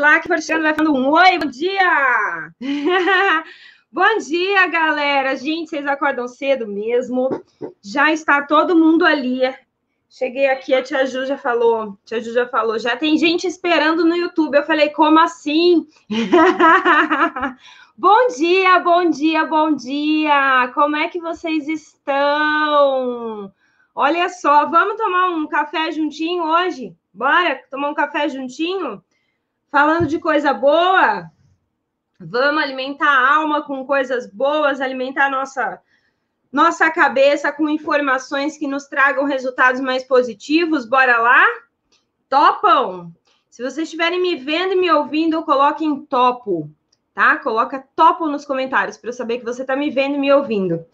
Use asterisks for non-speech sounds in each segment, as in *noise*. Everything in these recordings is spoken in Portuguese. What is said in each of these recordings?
lá que o Cristiano vai falando um oi, bom dia! *laughs* bom dia, galera! Gente, vocês acordam cedo mesmo. Já está todo mundo ali. Cheguei aqui, a tia Ju já falou, tia Ju já falou, já tem gente esperando no YouTube. Eu falei, como assim? *laughs* bom dia, bom dia, bom dia! Como é que vocês estão? Olha só, vamos tomar um café juntinho hoje? Bora tomar um café juntinho? Falando de coisa boa? Vamos alimentar a alma com coisas boas, alimentar a nossa, nossa cabeça com informações que nos tragam resultados mais positivos? Bora lá? Topam? Se vocês estiverem me vendo e me ouvindo, coloquem topo, tá? Coloca topo nos comentários para eu saber que você está me vendo e me ouvindo.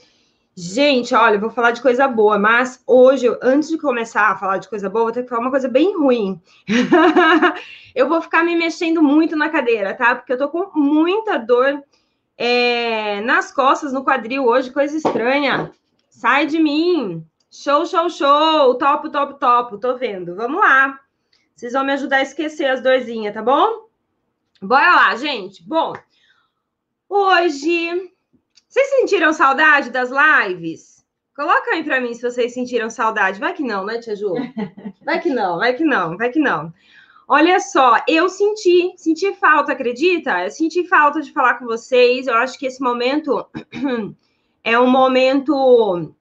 Gente, olha, vou falar de coisa boa, mas hoje, antes de começar a falar de coisa boa, vou ter que falar uma coisa bem ruim. *laughs* eu vou ficar me mexendo muito na cadeira, tá? Porque eu tô com muita dor é, nas costas, no quadril hoje, coisa estranha. Sai de mim! Show, show, show! Top, top, top! Tô vendo. Vamos lá. Vocês vão me ajudar a esquecer as dorzinhas, tá bom? Bora lá, gente. Bom, hoje vocês sentiram saudade das lives? Coloca aí para mim se vocês sentiram saudade. Vai que não, né, Tia Ju? Vai que não, vai que não, vai que não. Olha só, eu senti, senti falta, acredita? Eu senti falta de falar com vocês. Eu acho que esse momento *clears throat* é um momento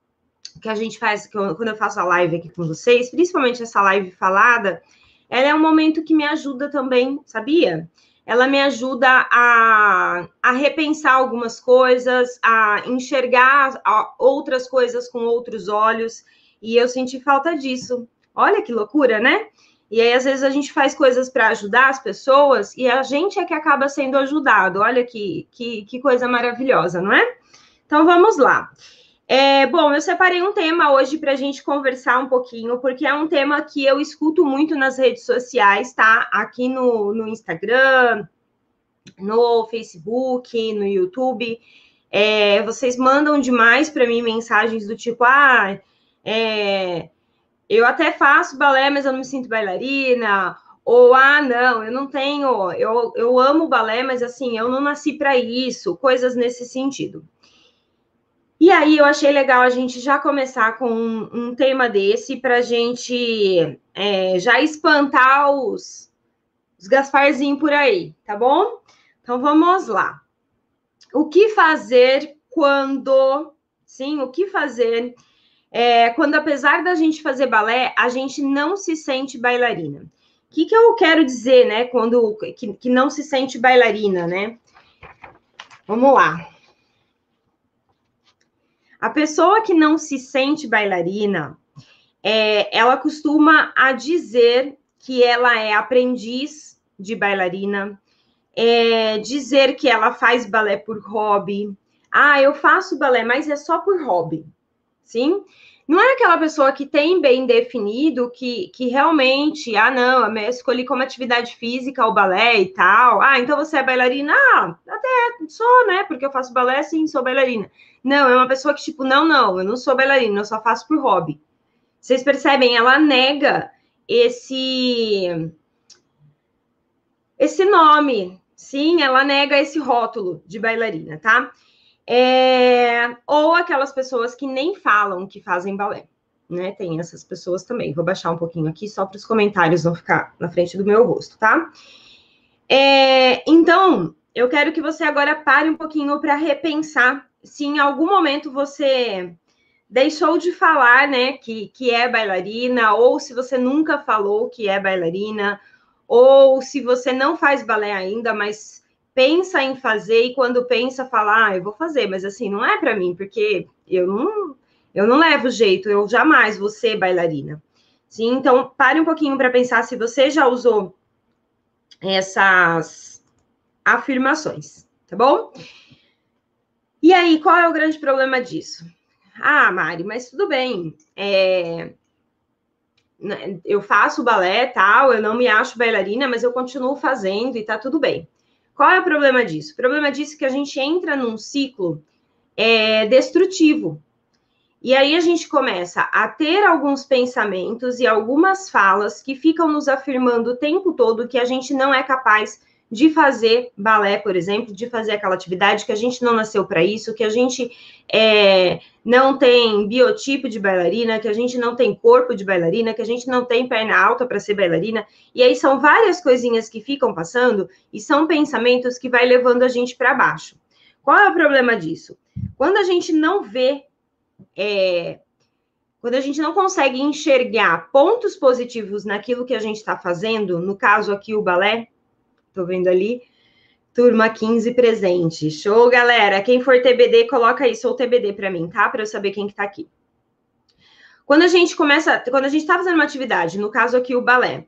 que a gente faz, eu, quando eu faço a live aqui com vocês, principalmente essa live falada, ela é um momento que me ajuda também, sabia? Ela me ajuda a, a repensar algumas coisas, a enxergar outras coisas com outros olhos, e eu senti falta disso. Olha que loucura, né? E aí, às vezes, a gente faz coisas para ajudar as pessoas e a gente é que acaba sendo ajudado. Olha que, que, que coisa maravilhosa, não é? Então, vamos lá. É, bom, eu separei um tema hoje para a gente conversar um pouquinho, porque é um tema que eu escuto muito nas redes sociais, tá? Aqui no, no Instagram, no Facebook, no YouTube. É, vocês mandam demais para mim mensagens do tipo: ah, é, eu até faço balé, mas eu não me sinto bailarina. Ou, ah, não, eu não tenho, eu, eu amo balé, mas assim, eu não nasci para isso, coisas nesse sentido. E aí eu achei legal a gente já começar com um, um tema desse para a gente é, já espantar os, os Gasparzinho por aí, tá bom? Então vamos lá. O que fazer quando, sim, o que fazer é, quando apesar da gente fazer balé, a gente não se sente bailarina? O que, que eu quero dizer, né? Quando que, que não se sente bailarina, né? Vamos lá. A pessoa que não se sente bailarina, é, ela costuma a dizer que ela é aprendiz de bailarina, é, dizer que ela faz balé por hobby. Ah, eu faço balé, mas é só por hobby, sim? Não é aquela pessoa que tem bem definido que, que realmente, ah, não, eu escolhi como atividade física o balé e tal. Ah, então você é bailarina? Ah, até sou, né? Porque eu faço balé, sim, sou bailarina. Não, é uma pessoa que, tipo, não, não, eu não sou bailarina, eu só faço por hobby. Vocês percebem? Ela nega esse esse nome. Sim, ela nega esse rótulo de bailarina, tá? É... Ou aquelas pessoas que nem falam que fazem balé, né? Tem essas pessoas também. Vou baixar um pouquinho aqui só para os comentários não ficar na frente do meu rosto, tá? É... Então, eu quero que você agora pare um pouquinho para repensar se em algum momento você deixou de falar, né, que, que é bailarina, ou se você nunca falou que é bailarina, ou se você não faz balé ainda, mas pensa em fazer e quando pensa falar, ah, eu vou fazer, mas assim, não é para mim, porque eu não eu não levo jeito, eu jamais vou ser bailarina. Sim, então pare um pouquinho para pensar se você já usou essas afirmações, tá bom? E aí, qual é o grande problema disso? Ah, Mari, mas tudo bem. É... Né, eu faço balé, tal, eu não me acho bailarina, mas eu continuo fazendo e tá tudo bem. Qual é o problema disso? O problema disso é que a gente entra num ciclo é, destrutivo. E aí a gente começa a ter alguns pensamentos e algumas falas que ficam nos afirmando o tempo todo que a gente não é capaz de fazer balé, por exemplo, de fazer aquela atividade que a gente não nasceu para isso, que a gente é, não tem biotipo de bailarina, que a gente não tem corpo de bailarina, que a gente não tem perna alta para ser bailarina. E aí são várias coisinhas que ficam passando e são pensamentos que vai levando a gente para baixo. Qual é o problema disso? Quando a gente não vê é, quando a gente não consegue enxergar pontos positivos naquilo que a gente está fazendo, no caso aqui o balé, estou vendo ali, turma 15 presente. Show, galera. Quem for TBD, coloca aí, sou TBD para mim, tá? Para eu saber quem que tá aqui. Quando a gente começa, quando a gente está fazendo uma atividade, no caso aqui o balé,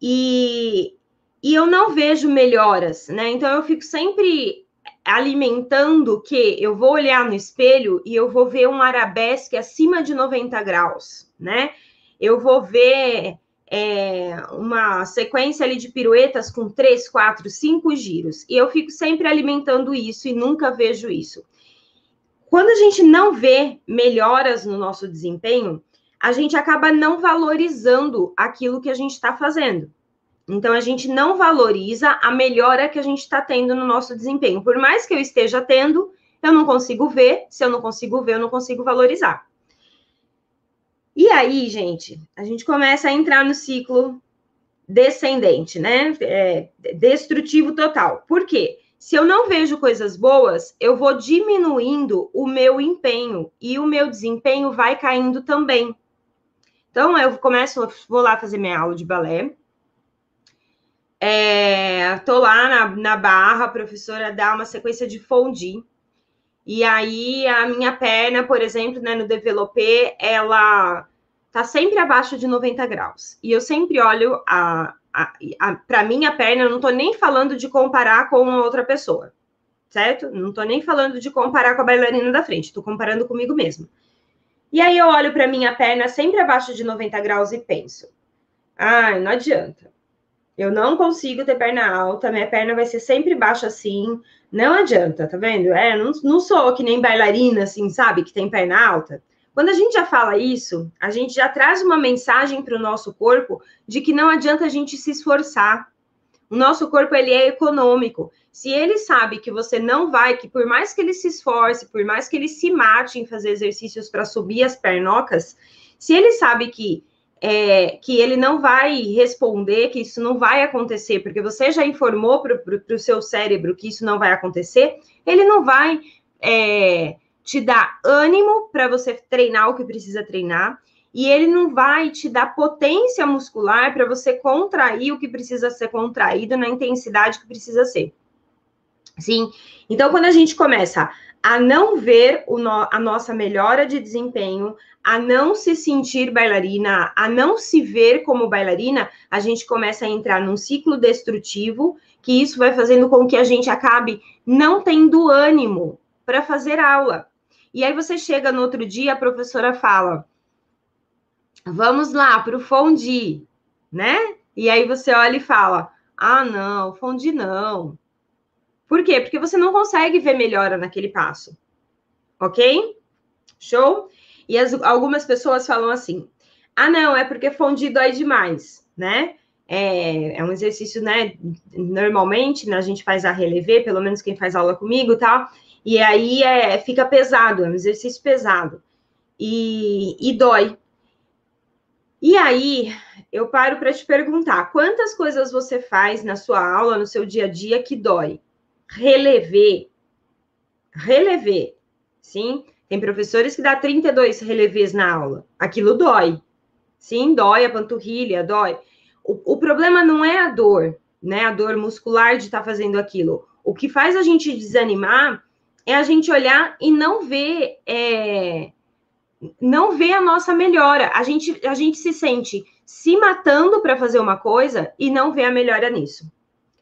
e, e eu não vejo melhoras, né? Então eu fico sempre alimentando que eu vou olhar no espelho e eu vou ver um arabesque acima de 90 graus, né? Eu vou ver é, uma sequência ali de piruetas com três, quatro, cinco giros. E eu fico sempre alimentando isso e nunca vejo isso. Quando a gente não vê melhoras no nosso desempenho, a gente acaba não valorizando aquilo que a gente está fazendo. Então, a gente não valoriza a melhora que a gente está tendo no nosso desempenho. Por mais que eu esteja tendo, eu não consigo ver. Se eu não consigo ver, eu não consigo valorizar. E aí, gente, a gente começa a entrar no ciclo descendente, né? É, destrutivo total. Por quê? Se eu não vejo coisas boas, eu vou diminuindo o meu empenho e o meu desempenho vai caindo também. Então, eu começo, vou lá fazer minha aula de balé, é, tô lá na, na barra, a professora dá uma sequência de fondi. E aí a minha perna, por exemplo, né, no developé, ela tá sempre abaixo de 90 graus. E eu sempre olho a, a, a para minha perna, eu não tô nem falando de comparar com outra pessoa, certo? Não tô nem falando de comparar com a bailarina da frente, tô comparando comigo mesmo. E aí eu olho para minha perna sempre abaixo de 90 graus e penso: ai, ah, não adianta. Eu não consigo ter perna alta, minha perna vai ser sempre baixa assim. Não adianta, tá vendo? É, não, não sou que nem bailarina, assim, sabe, que tem perna alta. Quando a gente já fala isso, a gente já traz uma mensagem para o nosso corpo de que não adianta a gente se esforçar. O nosso corpo ele é econômico. Se ele sabe que você não vai, que por mais que ele se esforce, por mais que ele se mate em fazer exercícios para subir as pernocas, se ele sabe que é, que ele não vai responder, que isso não vai acontecer, porque você já informou para o seu cérebro que isso não vai acontecer, ele não vai é, te dar ânimo para você treinar o que precisa treinar, e ele não vai te dar potência muscular para você contrair o que precisa ser contraído na intensidade que precisa ser. Sim. Então, quando a gente começa a não ver no, a nossa melhora de desempenho, a não se sentir bailarina, a não se ver como bailarina, a gente começa a entrar num ciclo destrutivo, que isso vai fazendo com que a gente acabe não tendo ânimo para fazer aula. E aí você chega no outro dia, a professora fala: "Vamos lá para o fondi", né? E aí você olha e fala: "Ah, não, fondi não". Por quê? Porque você não consegue ver melhora naquele passo. Ok? Show? E as, algumas pessoas falam assim: ah, não, é porque fundir dói demais, né? É, é um exercício, né? Normalmente, né, a gente faz a relever, pelo menos quem faz aula comigo tal, e aí é, fica pesado, é um exercício pesado. E, e dói. E aí, eu paro para te perguntar: quantas coisas você faz na sua aula, no seu dia a dia, que dói? Relever. Relever, sim? Tem professores que dá 32 relevês na aula. Aquilo dói. Sim, dói a panturrilha, dói. O, o problema não é a dor, né? A dor muscular de estar tá fazendo aquilo. O que faz a gente desanimar é a gente olhar e não ver é, não ver a nossa melhora. A gente, a gente se sente se matando para fazer uma coisa e não vê a melhora nisso.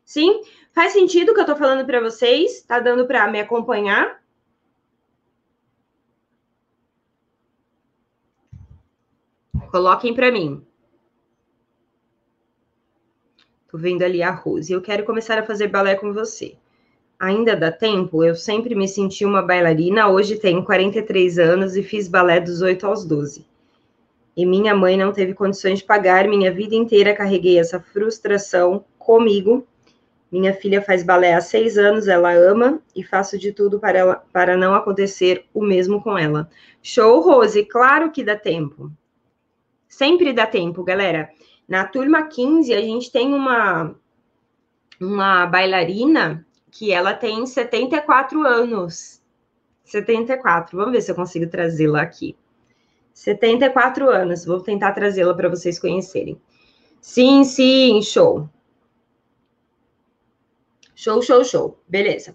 Sim? Faz sentido o que eu estou falando para vocês? Tá dando para me acompanhar? Coloquem para mim. Tô vendo ali a Rose. Eu quero começar a fazer balé com você. Ainda dá tempo? Eu sempre me senti uma bailarina. Hoje tenho 43 anos e fiz balé dos 8 aos 12. E minha mãe não teve condições de pagar. Minha vida inteira carreguei essa frustração comigo Minha filha faz balé há seis anos, ela ama e faço de tudo para, ela, para não acontecer o mesmo com ela. Show, Rose, claro que dá tempo. Sempre dá tempo, galera. Na turma 15, a gente tem uma, uma bailarina que ela tem 74 anos. 74. Vamos ver se eu consigo trazê-la aqui. 74 anos. Vou tentar trazê-la para vocês conhecerem. Sim, sim, show. Show, show, show. Beleza.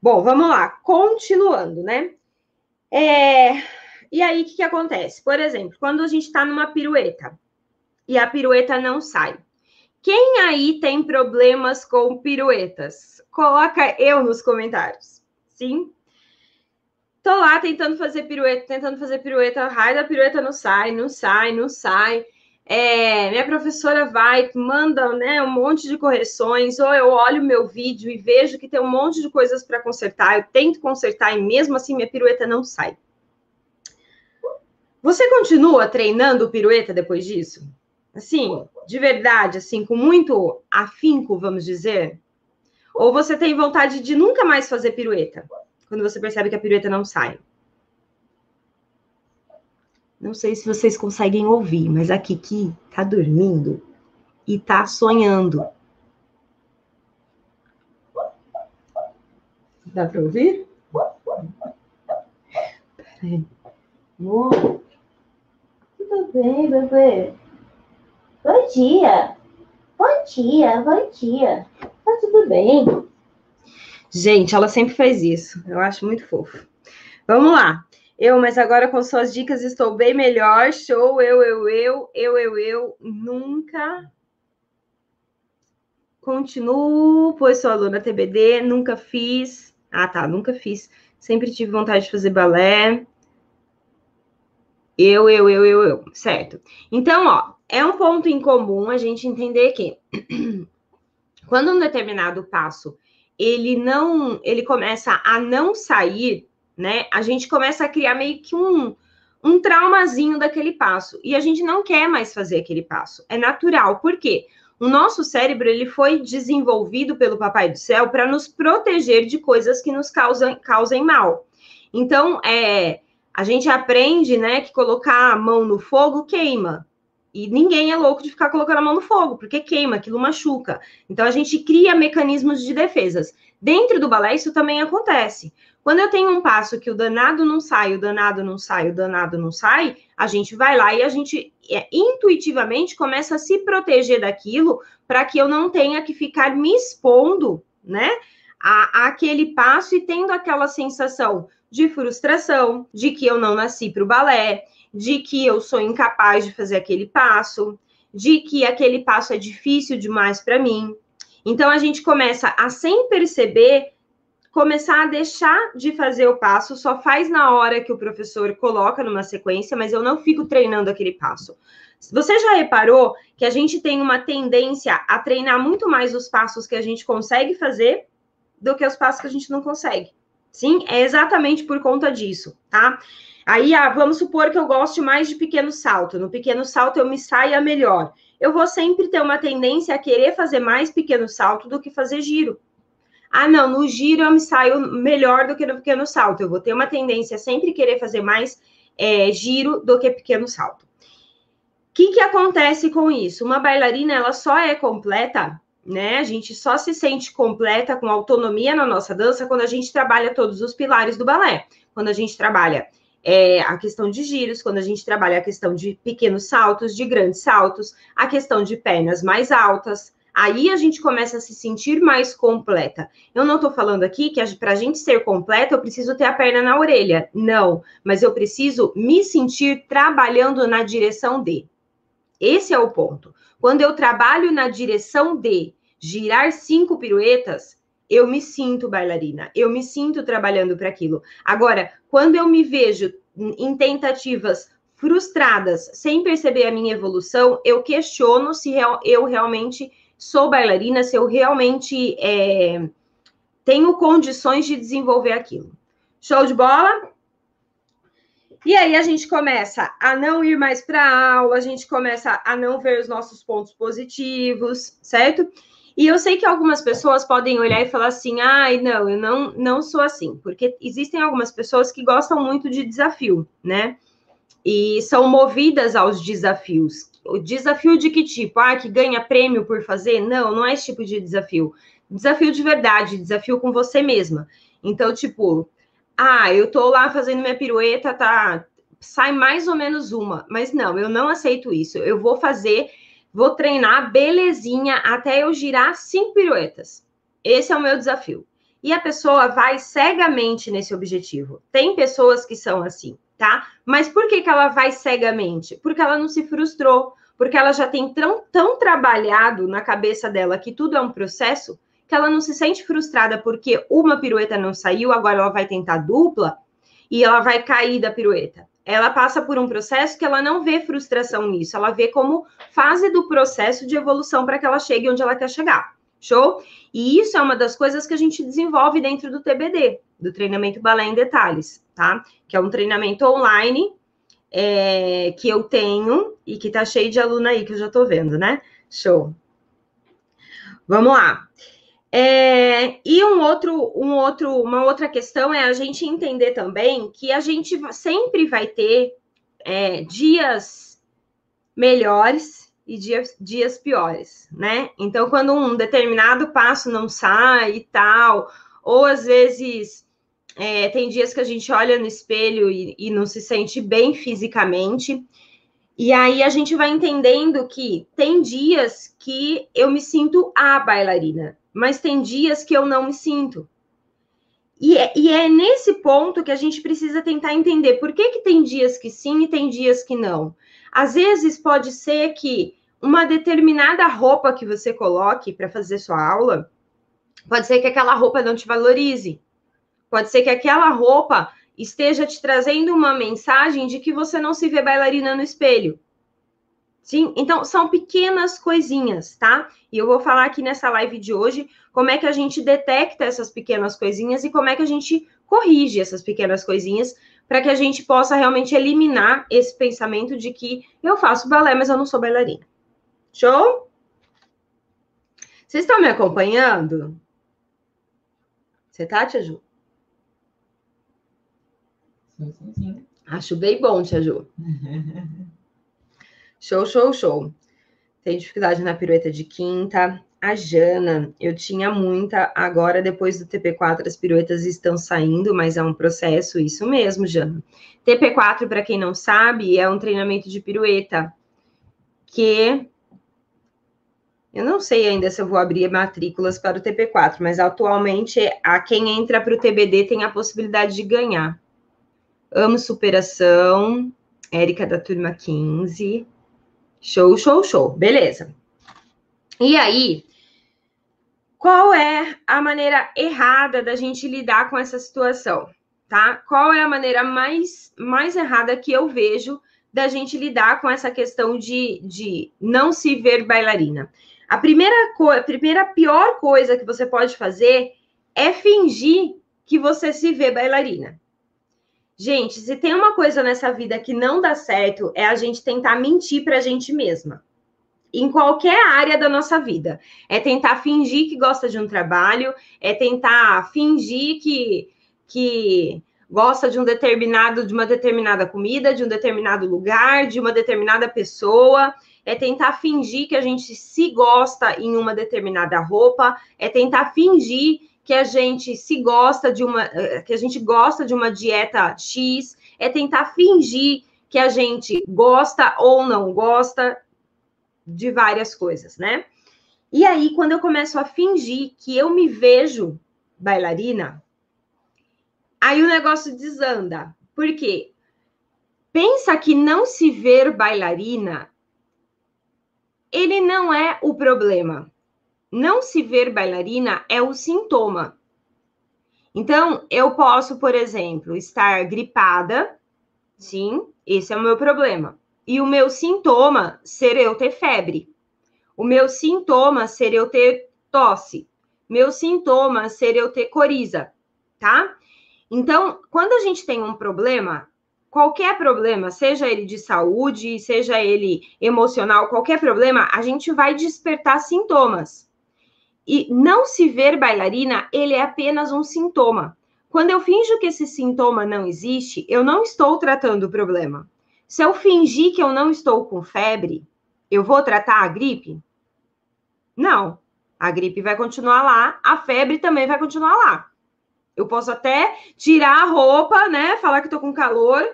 Bom, vamos lá. Continuando, né? É... E aí, o que, que acontece? Por exemplo, quando a gente está numa pirueta e a pirueta não sai. Quem aí tem problemas com piruetas? Coloca eu nos comentários. Sim? Tô lá tentando fazer pirueta, tentando fazer pirueta, raio da pirueta não sai, não sai, não sai. É, minha professora vai, manda né, um monte de correções, ou eu olho meu vídeo e vejo que tem um monte de coisas para consertar, eu tento consertar e mesmo assim minha pirueta não sai. Você continua treinando pirueta depois disso? Assim, de verdade, assim, com muito afinco, vamos dizer? Ou você tem vontade de nunca mais fazer pirueta, quando você percebe que a pirueta não sai? Não sei se vocês conseguem ouvir, mas a Kiki tá dormindo e tá sonhando. Dá para ouvir? Peraí. Tudo bem, bebê? Bom dia. Bom dia, bom dia. Tá tudo bem? Gente, ela sempre faz isso. Eu acho muito fofo. Vamos lá. Eu, mas agora com suas dicas estou bem melhor. Show, eu, eu, eu, eu, eu, eu. Nunca continuo, pois sou aluna TBD, nunca fiz. Ah, tá, nunca fiz. Sempre tive vontade de fazer balé. Eu, eu, eu, eu, eu. Certo. Então, ó, é um ponto em comum a gente entender que *clears throat* quando um determinado passo ele não, ele começa a não sair né? A gente começa a criar meio que um, um traumazinho daquele passo. E a gente não quer mais fazer aquele passo. É natural. Por quê? O nosso cérebro ele foi desenvolvido pelo Papai do Céu para nos proteger de coisas que nos causam, causem mal. Então, é, a gente aprende, né, que colocar a mão no fogo queima. E ninguém é louco de ficar colocando a mão no fogo, porque queima, aquilo machuca. Então, a gente cria mecanismos de defesas. Dentro do balé, isso também acontece. Quando eu tenho um passo que o danado não sai, o danado não sai, o danado não sai, a gente vai lá e a gente é, intuitivamente começa a se proteger daquilo para que eu não tenha que ficar me expondo, né? A, a aquele passo e tendo aquela sensação de frustração, de que eu não nasci para o balé, de que eu sou incapaz de fazer aquele passo, de que aquele passo é difícil demais para mim. Então a gente começa a sem perceber começar a deixar de fazer o passo, só faz na hora que o professor coloca numa sequência, mas eu não fico treinando aquele passo. Você já reparou que a gente tem uma tendência a treinar muito mais os passos que a gente consegue fazer do que os passos que a gente não consegue? Sim, é exatamente por conta disso, tá? Aí, ah, vamos supor que eu goste mais de pequeno salto. No pequeno salto eu me saia melhor. Eu vou sempre ter uma tendência a querer fazer mais pequeno salto do que fazer giro. Ah, não, no giro eu me saio melhor do que no pequeno salto. Eu vou ter uma tendência a sempre querer fazer mais é, giro do que pequeno salto. O que, que acontece com isso? Uma bailarina, ela só é completa, né? A gente só se sente completa com autonomia na nossa dança quando a gente trabalha todos os pilares do balé. Quando a gente trabalha é, a questão de giros, quando a gente trabalha a questão de pequenos saltos, de grandes saltos, a questão de pernas mais altas, Aí a gente começa a se sentir mais completa. Eu não estou falando aqui que para a gente ser completa, eu preciso ter a perna na orelha. Não, mas eu preciso me sentir trabalhando na direção de. Esse é o ponto. Quando eu trabalho na direção de girar cinco piruetas, eu me sinto bailarina, eu me sinto trabalhando para aquilo. Agora, quando eu me vejo em tentativas frustradas, sem perceber a minha evolução, eu questiono se eu realmente sou bailarina, se eu realmente é, tenho condições de desenvolver aquilo. Show de bola? E aí a gente começa a não ir mais para aula, a gente começa a não ver os nossos pontos positivos, certo? E eu sei que algumas pessoas podem olhar e falar assim: ai, não, eu não, não sou assim, porque existem algumas pessoas que gostam muito de desafio, né? E são movidas aos desafios. O desafio de que tipo? Ah, que ganha prêmio por fazer? Não, não é esse tipo de desafio. Desafio de verdade, desafio com você mesma. Então, tipo, ah, eu tô lá fazendo minha pirueta, tá? Sai mais ou menos uma, mas não, eu não aceito isso. Eu vou fazer Vou treinar belezinha até eu girar cinco piruetas. Esse é o meu desafio. E a pessoa vai cegamente nesse objetivo. Tem pessoas que são assim, tá? Mas por que, que ela vai cegamente? Porque ela não se frustrou, porque ela já tem tão, tão trabalhado na cabeça dela que tudo é um processo, que ela não se sente frustrada porque uma pirueta não saiu, agora ela vai tentar dupla e ela vai cair da pirueta ela passa por um processo que ela não vê frustração nisso, ela vê como fase do processo de evolução para que ela chegue onde ela quer chegar. Show? E isso é uma das coisas que a gente desenvolve dentro do TBD, do treinamento balé em detalhes, tá? Que é um treinamento online é, que eu tenho e que tá cheio de aluno aí que eu já tô vendo, né? Show. Vamos lá. É, e um outro, um outro, uma outra questão é a gente entender também que a gente sempre vai ter é, dias melhores e dias, dias piores, né? Então, quando um determinado passo não sai e tal, ou às vezes é, tem dias que a gente olha no espelho e, e não se sente bem fisicamente. E aí a gente vai entendendo que tem dias que eu me sinto a bailarina, mas tem dias que eu não me sinto. E é, e é, nesse ponto que a gente precisa tentar entender por que, que tem dias que sim e tem dias que não. Às vezes pode ser que uma determinada roupa que você coloque para fazer sua aula, pode ser que aquela roupa não te valorize. Pode ser que aquela roupa esteja te trazendo uma mensagem de que você não se vê bailarina no espelho. Sim, então são pequenas coisinhas, tá? E eu vou falar aqui nessa live de hoje como é que a gente detecta essas pequenas coisinhas e como é que a gente corrige essas pequenas coisinhas para que a gente possa realmente eliminar esse pensamento de que eu faço balé, mas eu não sou bailarina. Show? Vocês estão me acompanhando? Você tá, Tia Ju? Sim, sim, sim. Acho bem bom, Tia Ju. *laughs* Show, show, show. Tem dificuldade na pirueta de quinta. A Jana, eu tinha muita. Agora, depois do TP4, as piruetas estão saindo, mas é um processo, isso mesmo, Jana. TP4, para quem não sabe, é um treinamento de pirueta que eu não sei ainda se eu vou abrir matrículas para o TP4, mas atualmente a quem entra para o TBD tem a possibilidade de ganhar. Amo superação, Érica da turma 15. Show, show, show. Beleza. E aí, qual é a maneira errada da gente lidar com essa situação, tá? Qual é a maneira mais, mais errada que eu vejo da gente lidar com essa questão de, de não se ver bailarina? A primeira, a primeira pior coisa que você pode fazer é fingir que você se vê bailarina. Gente, se tem uma coisa nessa vida que não dá certo, é a gente tentar mentir para a gente mesma. Em qualquer área da nossa vida. É tentar fingir que gosta de um trabalho, é tentar fingir que, que gosta de um determinado, de uma determinada comida, de um determinado lugar, de uma determinada pessoa, é tentar fingir que a gente se gosta em uma determinada roupa, é tentar fingir que a gente se gosta de uma, eh, que a gente gosta de uma dieta X, é tentar fingir que a gente gosta ou não gosta de várias coisas, né? E aí, quando eu começo a fingir que eu me vejo bailarina, aí o negócio desanda. Por quê? Pensa que não se ver bailarina, ele não é o problema não se ver bailarina é o sintoma. Então, eu posso, por exemplo, estar gripada, sim, esse é o meu problema. E o meu sintoma ser eu ter febre. O meu sintoma ser eu ter tosse. Meu sintoma ser eu ter coriza, tá? Então, quando a gente tem um problema, qualquer problema, seja ele de saúde, seja ele emocional, qualquer problema, a gente vai despertar sintomas. E não se ver bailarina, ele é apenas um sintoma. Quando eu finjo que esse sintoma não existe, eu não estou tratando o problema. Se eu fingir que eu não estou com febre, eu vou tratar a gripe? Não. A gripe vai continuar lá, a febre também vai continuar lá. Eu posso até tirar a roupa, né? Falar que estou com calor.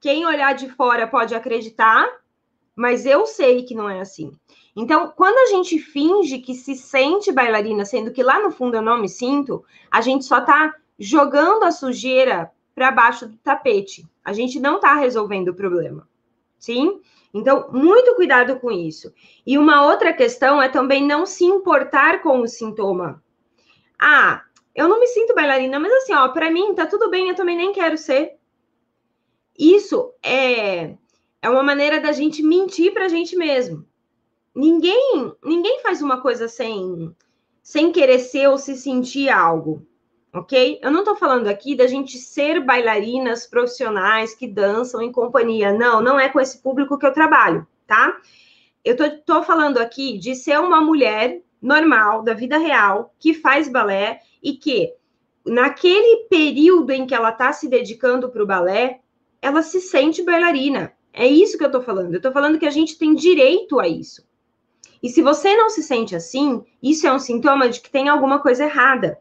Quem olhar de fora pode acreditar, mas eu sei que não é assim. Então, quando a gente finge que se sente bailarina, sendo que lá no fundo eu não me sinto, a gente só está jogando a sujeira para baixo do tapete. A gente não está resolvendo o problema. Sim? Então, muito cuidado com isso. E uma outra questão é também não se importar com o sintoma. Ah, eu não me sinto bailarina, mas assim, ó, para mim tá tudo bem, eu também nem quero ser. Isso é é uma maneira da gente mentir para a gente mesmo. Ninguém, ninguém faz uma coisa sem, sem querer ser ou se sentir algo, ok? Eu não estou falando aqui da gente ser bailarinas profissionais que dançam em companhia. Não, não é com esse público que eu trabalho, tá? Eu tô, tô falando aqui de ser uma mulher normal, da vida real, que faz balé e que, naquele período em que ela está se dedicando para o balé, ela se sente bailarina. É isso que eu estou falando. Eu estou falando que a gente tem direito a isso. E se você não se sente assim, isso é um sintoma de que tem alguma coisa errada.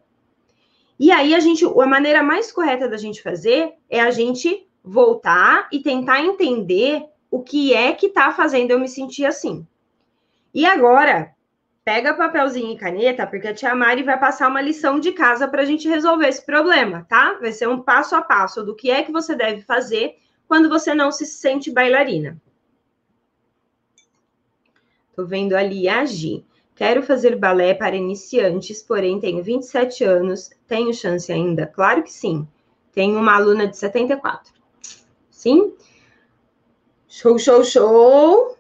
E aí a gente, a maneira mais correta da gente fazer é a gente voltar e tentar entender o que é que está fazendo eu me sentir assim. E agora, pega papelzinho e caneta, porque a tia Mari vai passar uma lição de casa para a gente resolver esse problema, tá? Vai ser um passo a passo do que é que você deve fazer quando você não se sente bailarina. Tô vendo ali agir. Quero fazer balé para iniciantes, porém tenho 27 anos. Tenho chance ainda? Claro que sim. Tenho uma aluna de 74. Sim? Show, show, show!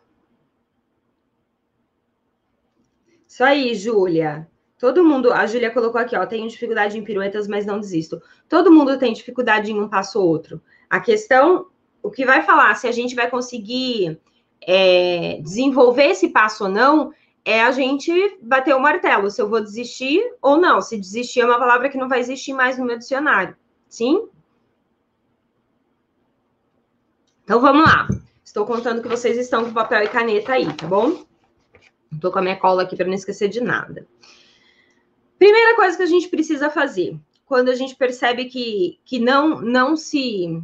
Isso aí, Júlia. Todo mundo, a Júlia colocou aqui, ó, tenho dificuldade em piruetas, mas não desisto. Todo mundo tem dificuldade em um passo ou outro. A questão o que vai falar se a gente vai conseguir é, desenvolver esse passo ou não é a gente bater o martelo, se eu vou desistir ou não. Se desistir é uma palavra que não vai existir mais no meu dicionário. Sim? Então vamos lá. Estou contando que vocês estão com papel e caneta aí, tá bom? Estou com a minha cola aqui para não esquecer de nada. Primeira coisa que a gente precisa fazer quando a gente percebe que, que não, não se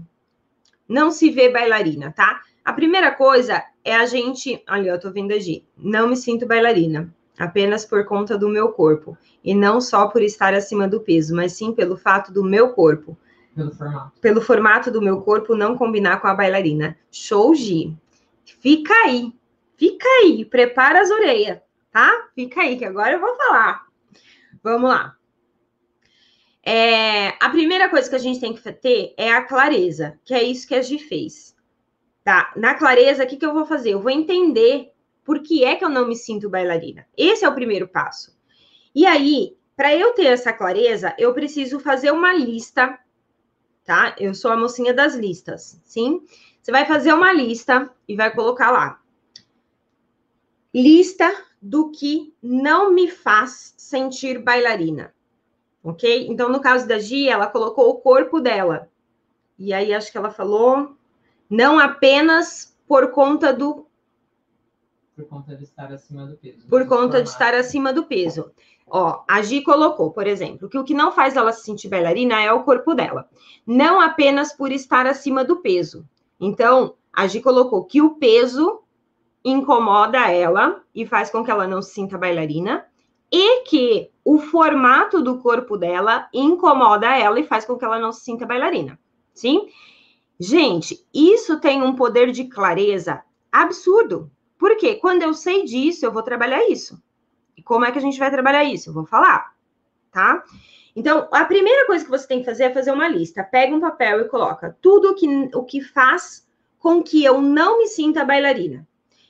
não se vê bailarina, tá? A primeira coisa é a gente. Olha, eu tô vendo agir. Não me sinto bailarina, apenas por conta do meu corpo. E não só por estar acima do peso, mas sim pelo fato do meu corpo. Pelo formato. Pelo formato do meu corpo não combinar com a bailarina. Show, Gi. Fica aí. Fica aí. Prepara as orelhas, tá? Fica aí, que agora eu vou falar. Vamos lá. É, a primeira coisa que a gente tem que ter é a clareza, que é isso que a Gi fez. Tá? Na clareza, o que, que eu vou fazer? Eu vou entender por que é que eu não me sinto bailarina. Esse é o primeiro passo. E aí, para eu ter essa clareza, eu preciso fazer uma lista, tá? Eu sou a mocinha das listas, sim? Você vai fazer uma lista e vai colocar lá. Lista do que não me faz sentir bailarina ok? Então, no caso da Gia, ela colocou o corpo dela. E aí, acho que ela falou, não apenas por conta do. Por conta de estar acima do peso. Por conta de estar acima do peso. Ó, a Gi colocou, por exemplo, que o que não faz ela se sentir bailarina é o corpo dela. Não apenas por estar acima do peso. Então, a Gi colocou que o peso incomoda ela e faz com que ela não se sinta bailarina e que o formato do corpo dela incomoda ela e faz com que ela não se sinta bailarina. Sim? Gente, isso tem um poder de clareza absurdo. Porque quando eu sei disso, eu vou trabalhar isso. E como é que a gente vai trabalhar isso? Eu vou falar, tá? Então, a primeira coisa que você tem que fazer é fazer uma lista. Pega um papel e coloca tudo que, o que faz com que eu não me sinta bailarina.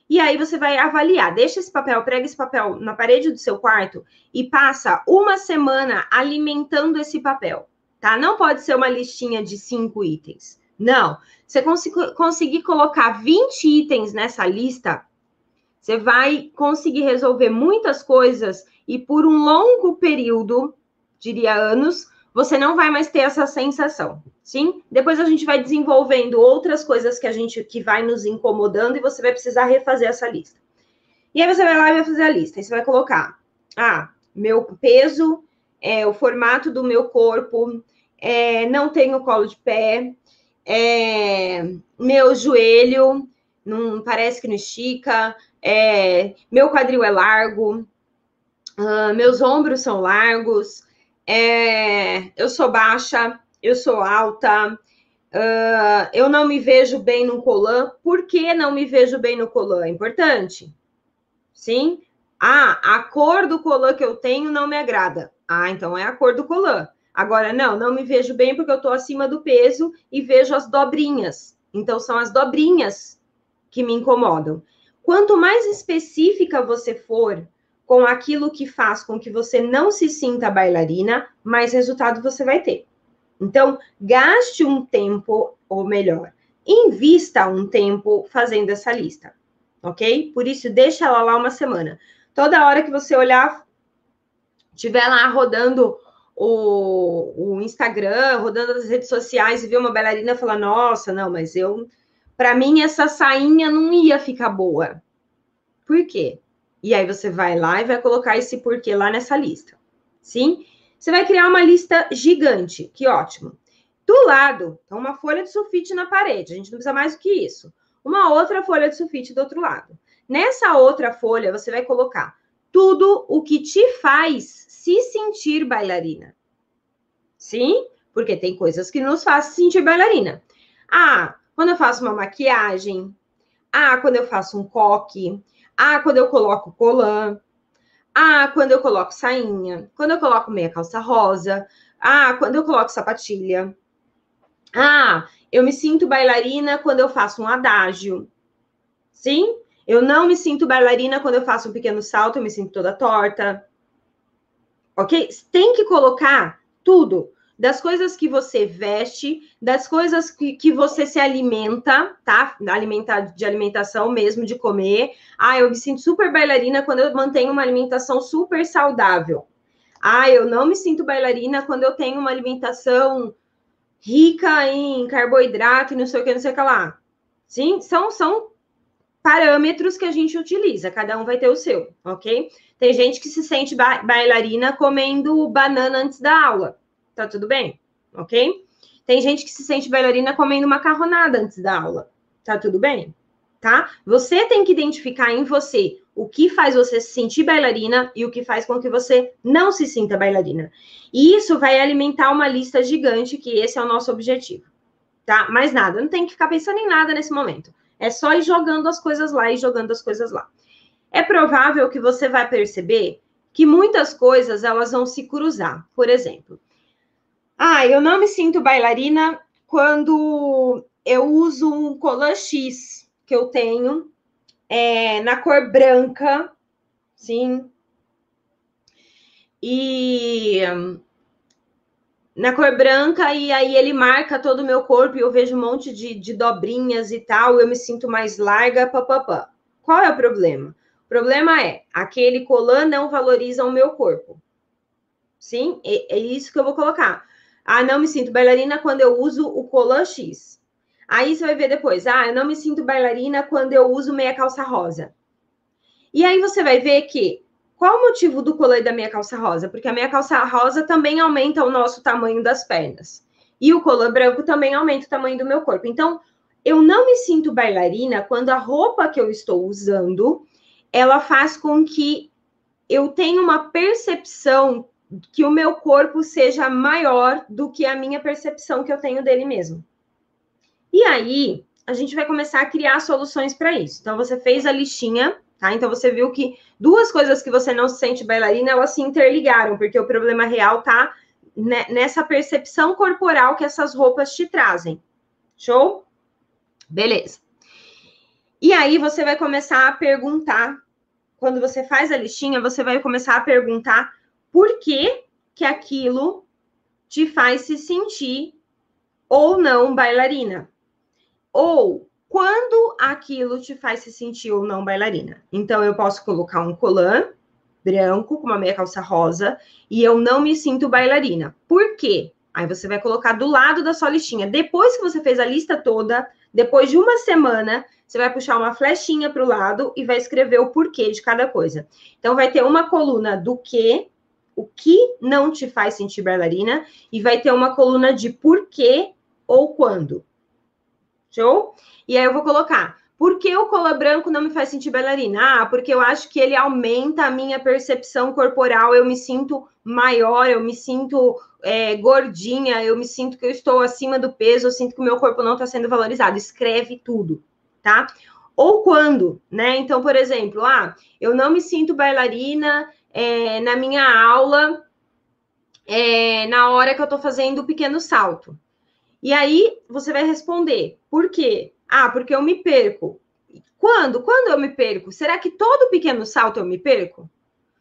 E aí você vai avaliar, deixa esse papel, prega esse papel na parede do seu quarto e passa uma semana alimentando esse papel, tá? Não pode ser uma listinha de cinco itens. Não. Você cons conseguir colocar 20 itens nessa lista, Você vai conseguir resolver muitas coisas e por um longo período, diria anos, você não vai mais ter essa sensação. Sim? Depois a gente vai desenvolvendo outras coisas que a gente que vai nos incomodando e você vai precisar refazer essa lista. E aí você vai lá e vai fazer a lista. E você vai colocar: ah, meu peso, é, o formato do meu corpo, é, não tenho colo de pé, é, meu joelho não parece que não estica, é, meu quadril é largo, uh, meus ombros são largos, é, eu sou baixa, eu sou alta, uh, eu não me vejo bem no colã. Por que não me vejo bem no colã? É importante. Sim? Ah, a cor do colã que eu tenho não me agrada. Ah, então é a cor do colã. Agora, não, não me vejo bem porque eu estou acima do peso e vejo as dobrinhas. Então, são as dobrinhas que me incomodam. Quanto mais específica você for com aquilo que faz com que você não se sinta bailarina, mais resultado você vai ter. Então, gaste um tempo, ou melhor, invista um tempo fazendo essa lista, ok? Por isso, deixa ela lá uma semana. Toda hora que você olhar, tiver lá rodando o, o Instagram, rodando as redes sociais e ver uma bailarina falar, nossa, não, mas eu, para mim essa sainha não ia ficar boa. Por quê? E aí você vai lá e vai colocar esse porquê lá nessa lista. Sim? Você vai criar uma lista gigante, que ótimo. Do lado, então uma folha de sulfite na parede, a gente não precisa mais do que isso. Uma outra folha de sulfite do outro lado. Nessa outra folha, você vai colocar tudo o que te faz se sentir bailarina. Sim? Porque tem coisas que nos fazem sentir bailarina. Ah, quando eu faço uma maquiagem. Ah, quando eu faço um coque. Ah, quando eu coloco colã. Ah, quando eu coloco sainha. Quando eu coloco meia calça rosa. Ah, quando eu coloco sapatilha. Ah, eu me sinto bailarina quando eu faço um adágio. Sim? Eu não me sinto bailarina quando eu faço um pequeno salto, eu me sinto toda torta. Ok? Tem que colocar tudo das coisas que você veste, das coisas que, que você se alimenta, tá? Alimentar, de alimentação mesmo, de comer. Ah, eu me sinto super bailarina quando eu mantenho uma alimentação super saudável. Ah, eu não me sinto bailarina quando eu tenho uma alimentação rica em carboidrato e não sei o que, não sei o que lá. Sim, são, são parâmetros que a gente utiliza, cada um vai ter o seu, ok? Tem gente que se sente ba bailarina comendo banana antes da aula tá tudo bem, ok? Tem gente que se sente bailarina comendo macarronada antes da aula, tá tudo bem? Tá? Você tem que identificar em você o que faz você se sentir bailarina e o que faz com que você não se sinta bailarina. E isso vai alimentar uma lista gigante, que esse é o nosso objetivo. Tá? Mais nada, não tem que ficar pensando em nada nesse momento. É só ir jogando as coisas lá e jogando as coisas lá. É provável que você vai perceber que muitas coisas elas vão se cruzar. Por exemplo, ah, eu não me sinto bailarina quando eu uso um colã X que eu tenho é, na cor branca, sim. E na cor branca, e aí ele marca todo o meu corpo e eu vejo um monte de, de dobrinhas e tal, eu me sinto mais larga, papapá. Qual é o problema? O problema é, aquele colã não valoriza o meu corpo. Sim, é, é isso que eu vou colocar. Ah, não me sinto bailarina quando eu uso o colã X. Aí você vai ver depois. Ah, eu não me sinto bailarina quando eu uso meia calça rosa. E aí você vai ver que qual o motivo do colã da meia calça rosa? Porque a meia calça rosa também aumenta o nosso tamanho das pernas. E o colã branco também aumenta o tamanho do meu corpo. Então, eu não me sinto bailarina quando a roupa que eu estou usando, ela faz com que eu tenha uma percepção que o meu corpo seja maior do que a minha percepção que eu tenho dele mesmo. E aí, a gente vai começar a criar soluções para isso. Então, você fez a listinha, tá? Então, você viu que duas coisas que você não se sente bailarina, elas se interligaram, porque o problema real tá nessa percepção corporal que essas roupas te trazem. Show? Beleza. E aí, você vai começar a perguntar, quando você faz a listinha, você vai começar a perguntar por que, que aquilo te faz se sentir ou não bailarina. Ou quando aquilo te faz se sentir ou não bailarina. Então, eu posso colocar um colã branco com uma meia calça rosa e eu não me sinto bailarina. Por quê? Aí você vai colocar do lado da sua listinha. Depois que você fez a lista toda, depois de uma semana, você vai puxar uma flechinha para o lado e vai escrever o porquê de cada coisa. Então, vai ter uma coluna do que, o que não te faz sentir bailarina, e vai ter uma coluna de porquê ou quando. Show? E aí eu vou colocar. Por que o cola branco não me faz sentir bailarina? Ah, porque eu acho que ele aumenta a minha percepção corporal, eu me sinto maior, eu me sinto é, gordinha, eu me sinto que eu estou acima do peso, eu sinto que o meu corpo não está sendo valorizado. Escreve tudo, tá? Ou quando, né? Então, por exemplo, ah, eu não me sinto bailarina é, na minha aula é, na hora que eu estou fazendo o pequeno salto. E aí você vai responder, por quê? Ah, porque eu me perco. Quando? Quando eu me perco? Será que todo pequeno salto eu me perco?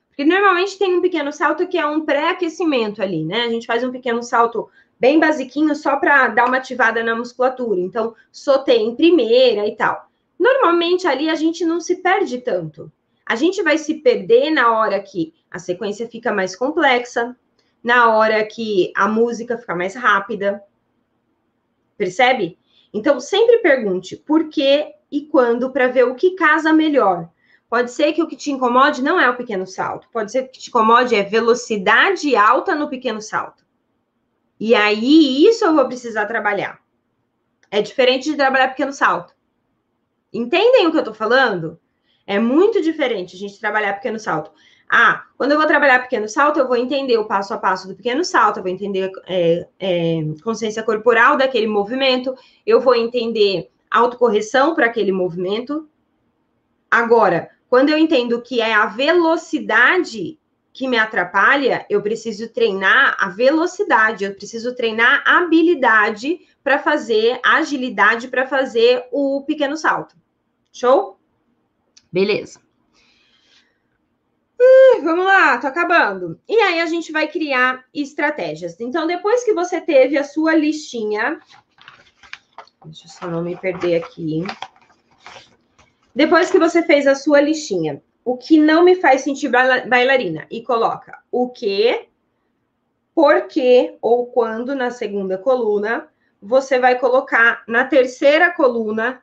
Porque normalmente tem um pequeno salto que é um pré-aquecimento ali, né? A gente faz um pequeno salto bem basiquinho só para dar uma ativada na musculatura. Então, sotei em primeira e tal. Normalmente ali a gente não se perde tanto. A gente vai se perder na hora que a sequência fica mais complexa, na hora que a música fica mais rápida, Percebe? Então, sempre pergunte por que e quando para ver o que casa melhor. Pode ser que o que te incomode não é o pequeno salto. Pode ser que o que te incomode é velocidade alta no pequeno salto. E aí, isso eu vou precisar trabalhar. É diferente de trabalhar pequeno salto. Entendem o que eu tô falando? É muito diferente a gente trabalhar pequeno salto. Ah, quando eu vou trabalhar pequeno salto, eu vou entender o passo a passo do pequeno salto, eu vou entender é, é, consciência corporal daquele movimento, eu vou entender autocorreção para aquele movimento. Agora, quando eu entendo que é a velocidade que me atrapalha, eu preciso treinar a velocidade, eu preciso treinar a habilidade para fazer, agilidade para fazer o pequeno salto. Show? Beleza. Uh, vamos lá, tô acabando. E aí a gente vai criar estratégias. Então, depois que você teve a sua listinha, deixa eu só não me perder aqui. Depois que você fez a sua listinha, o que não me faz sentir bailarina e coloca o que, por que ou quando na segunda coluna, você vai colocar na terceira coluna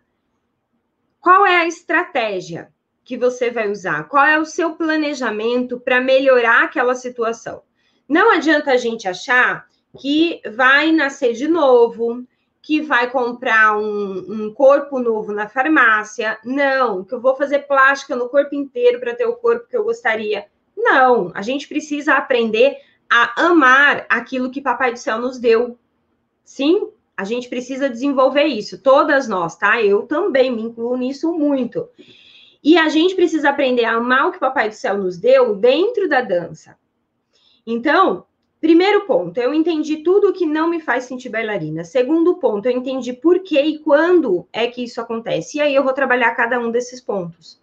qual é a estratégia que você vai usar? Qual é o seu planejamento para melhorar aquela situação? Não adianta a gente achar que vai nascer de novo, que vai comprar um, um, corpo novo na farmácia. Não, que eu vou fazer plástica no corpo inteiro para ter o corpo que eu gostaria. Não, a gente precisa aprender a amar aquilo que Papai do Céu nos deu. Sim, a gente precisa desenvolver isso, todas nós, tá? Eu também me incluo nisso muito. E a gente precisa aprender a amar o que o Papai do Céu nos deu dentro da dança. Então, primeiro ponto, eu entendi tudo o que não me faz sentir bailarina. Segundo ponto, eu entendi por que e quando é que isso acontece. E aí eu vou trabalhar cada um desses pontos.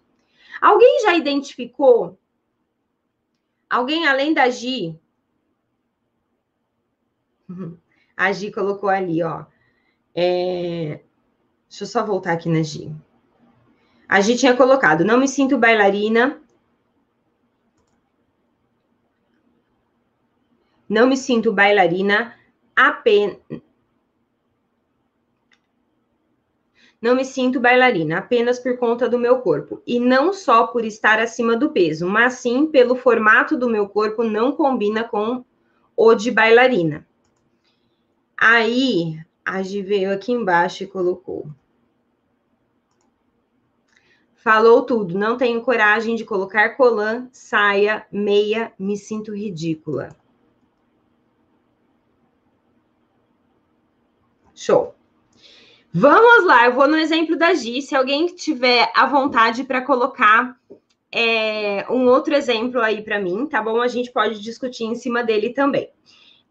Alguém já identificou? Alguém além da Gi? *laughs* A Gi colocou ali, ó. É... Deixa eu só voltar aqui na Gi. A gente tinha colocado, não me sinto bailarina. Não me sinto bailarina apenas. Não me sinto bailarina apenas por conta do meu corpo. E não só por estar acima do peso, mas sim pelo formato do meu corpo não combina com o de bailarina. Aí, a Gi veio aqui embaixo e colocou. Falou tudo. Não tenho coragem de colocar colã, saia, meia, me sinto ridícula. Show. Vamos lá, eu vou no exemplo da Gi. Se alguém tiver à vontade para colocar é, um outro exemplo aí para mim, tá bom? A gente pode discutir em cima dele também.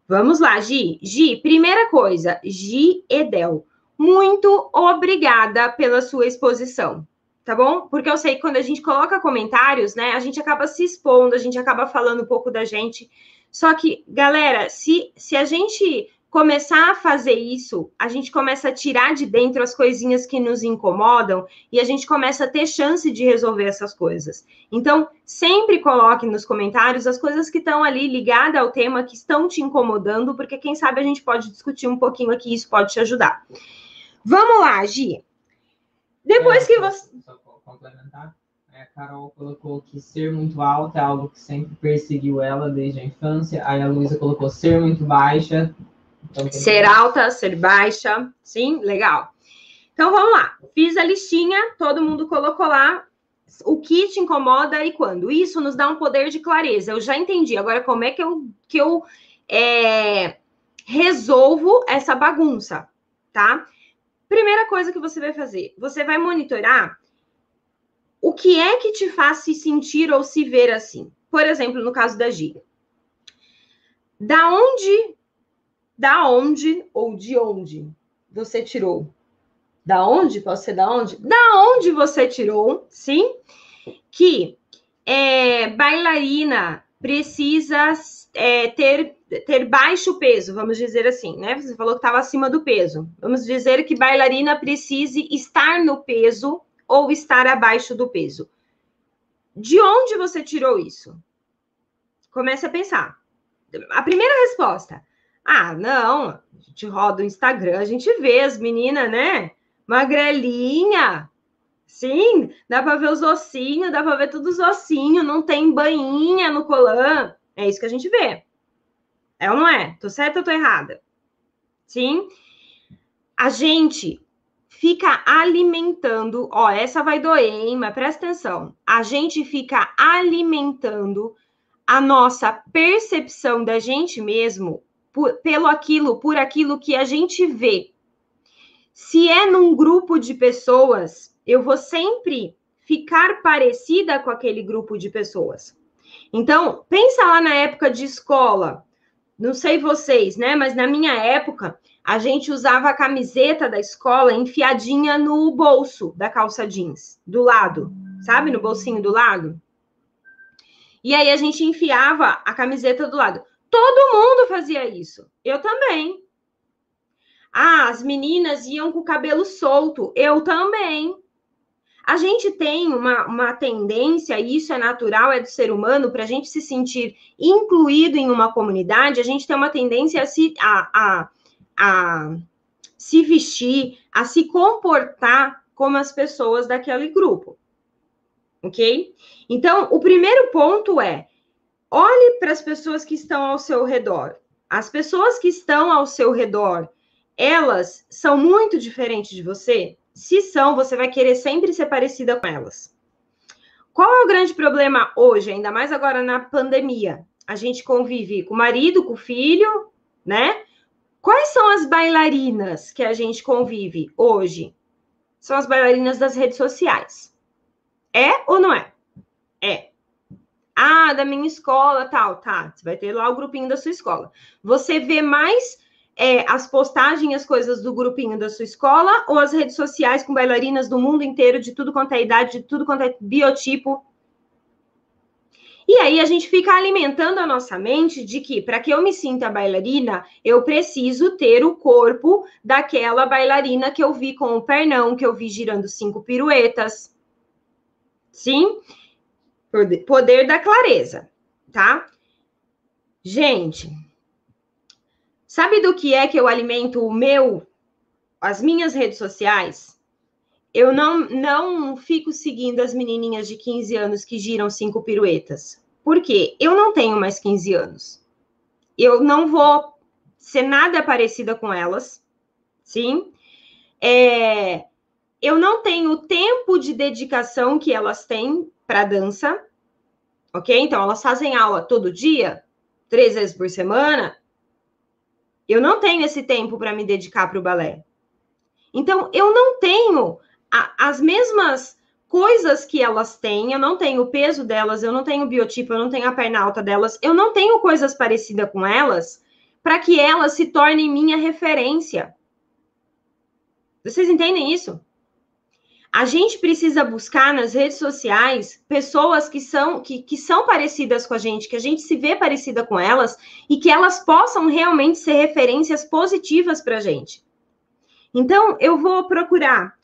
Vamos lá, Gi. Gi, primeira coisa, Gi Edel. Muito obrigada pela sua exposição tá bom? Porque eu sei que quando a gente coloca comentários, né, a gente acaba se expondo, a gente acaba falando um pouco da gente. Só que, galera, se, se a gente começar a fazer isso, a gente começa a tirar de dentro as coisinhas que nos incomodam e a gente começa a ter chance de resolver essas coisas. Então, sempre coloque nos comentários as coisas que estão ali ligadas ao tema que estão te incomodando, porque quem sabe a gente pode discutir um pouquinho aqui isso pode te ajudar. Vamos lá, Gi. Depois é, que você. Só complementar. É, a Carol colocou que ser muito alta é algo que sempre perseguiu ela desde a infância. Aí a Luísa colocou ser muito baixa então, ser alta, ser baixa, sim? Legal. Então vamos lá. Fiz a listinha, todo mundo colocou lá o que te incomoda e quando. Isso nos dá um poder de clareza. Eu já entendi. Agora, como é que eu, que eu é, resolvo essa bagunça, tá? Primeira coisa que você vai fazer, você vai monitorar o que é que te faz se sentir ou se ver assim. Por exemplo, no caso da Gi. Da onde da onde ou de onde você tirou. Da onde? Pode ser da onde? Da onde você tirou, sim? Que é, bailarina precisa é, ter, ter baixo peso, vamos dizer assim, né? Você falou que estava acima do peso. Vamos dizer que bailarina precise estar no peso ou estar abaixo do peso. De onde você tirou isso? Comece a pensar. A primeira resposta ah, não, a gente roda o Instagram, a gente vê as meninas, né? Magrelinha. Sim, dá para ver os ossinhos, dá para ver todos os ossinhos, não tem bainha no colã. É isso que a gente vê. É ou não é? Tô certa ou tô errada? Sim. A gente fica alimentando, ó, essa vai doer, hein? Mas presta atenção. A gente fica alimentando a nossa percepção da gente mesmo por, pelo aquilo, por aquilo que a gente vê. Se é num grupo de pessoas, eu vou sempre ficar parecida com aquele grupo de pessoas. Então, pensa lá na época de escola. Não sei vocês, né? Mas na minha época, a gente usava a camiseta da escola enfiadinha no bolso da calça jeans, do lado, sabe? No bolsinho do lado. E aí a gente enfiava a camiseta do lado. Todo mundo fazia isso. Eu também. Ah, as meninas iam com o cabelo solto. Eu também. A gente tem uma, uma tendência, e isso é natural, é do ser humano, para a gente se sentir incluído em uma comunidade, a gente tem uma tendência a se, a, a, a se vestir, a se comportar como as pessoas daquele grupo. Ok? Então, o primeiro ponto é Olhe para as pessoas que estão ao seu redor. As pessoas que estão ao seu redor, elas são muito diferentes de você? Se são, você vai querer sempre ser parecida com elas. Qual é o grande problema hoje, ainda mais agora na pandemia? A gente convive com o marido, com o filho, né? Quais são as bailarinas que a gente convive hoje? São as bailarinas das redes sociais. É ou não é? É. Ah, da minha escola, tal, tá. Você vai ter lá o grupinho da sua escola. Você vê mais é, as postagens, as coisas do grupinho da sua escola ou as redes sociais com bailarinas do mundo inteiro, de tudo quanto é idade, de tudo quanto é biotipo? E aí a gente fica alimentando a nossa mente de que para que eu me sinta bailarina, eu preciso ter o corpo daquela bailarina que eu vi com o pernão, que eu vi girando cinco piruetas. Sim? Poder da clareza, tá? Gente, sabe do que é que eu alimento o meu, as minhas redes sociais? Eu não, não fico seguindo as menininhas de 15 anos que giram cinco piruetas. Por quê? Eu não tenho mais 15 anos. Eu não vou ser nada parecida com elas, sim? É, eu não tenho o tempo de dedicação que elas têm para dança, ok? Então, elas fazem aula todo dia, três vezes por semana. Eu não tenho esse tempo para me dedicar para o balé. Então, eu não tenho a, as mesmas coisas que elas têm, eu não tenho o peso delas, eu não tenho o biotipo, eu não tenho a perna alta delas, eu não tenho coisas parecidas com elas para que elas se tornem minha referência. Vocês entendem isso? A gente precisa buscar nas redes sociais pessoas que são que, que são parecidas com a gente, que a gente se vê parecida com elas e que elas possam realmente ser referências positivas para a gente. Então, eu vou procurar.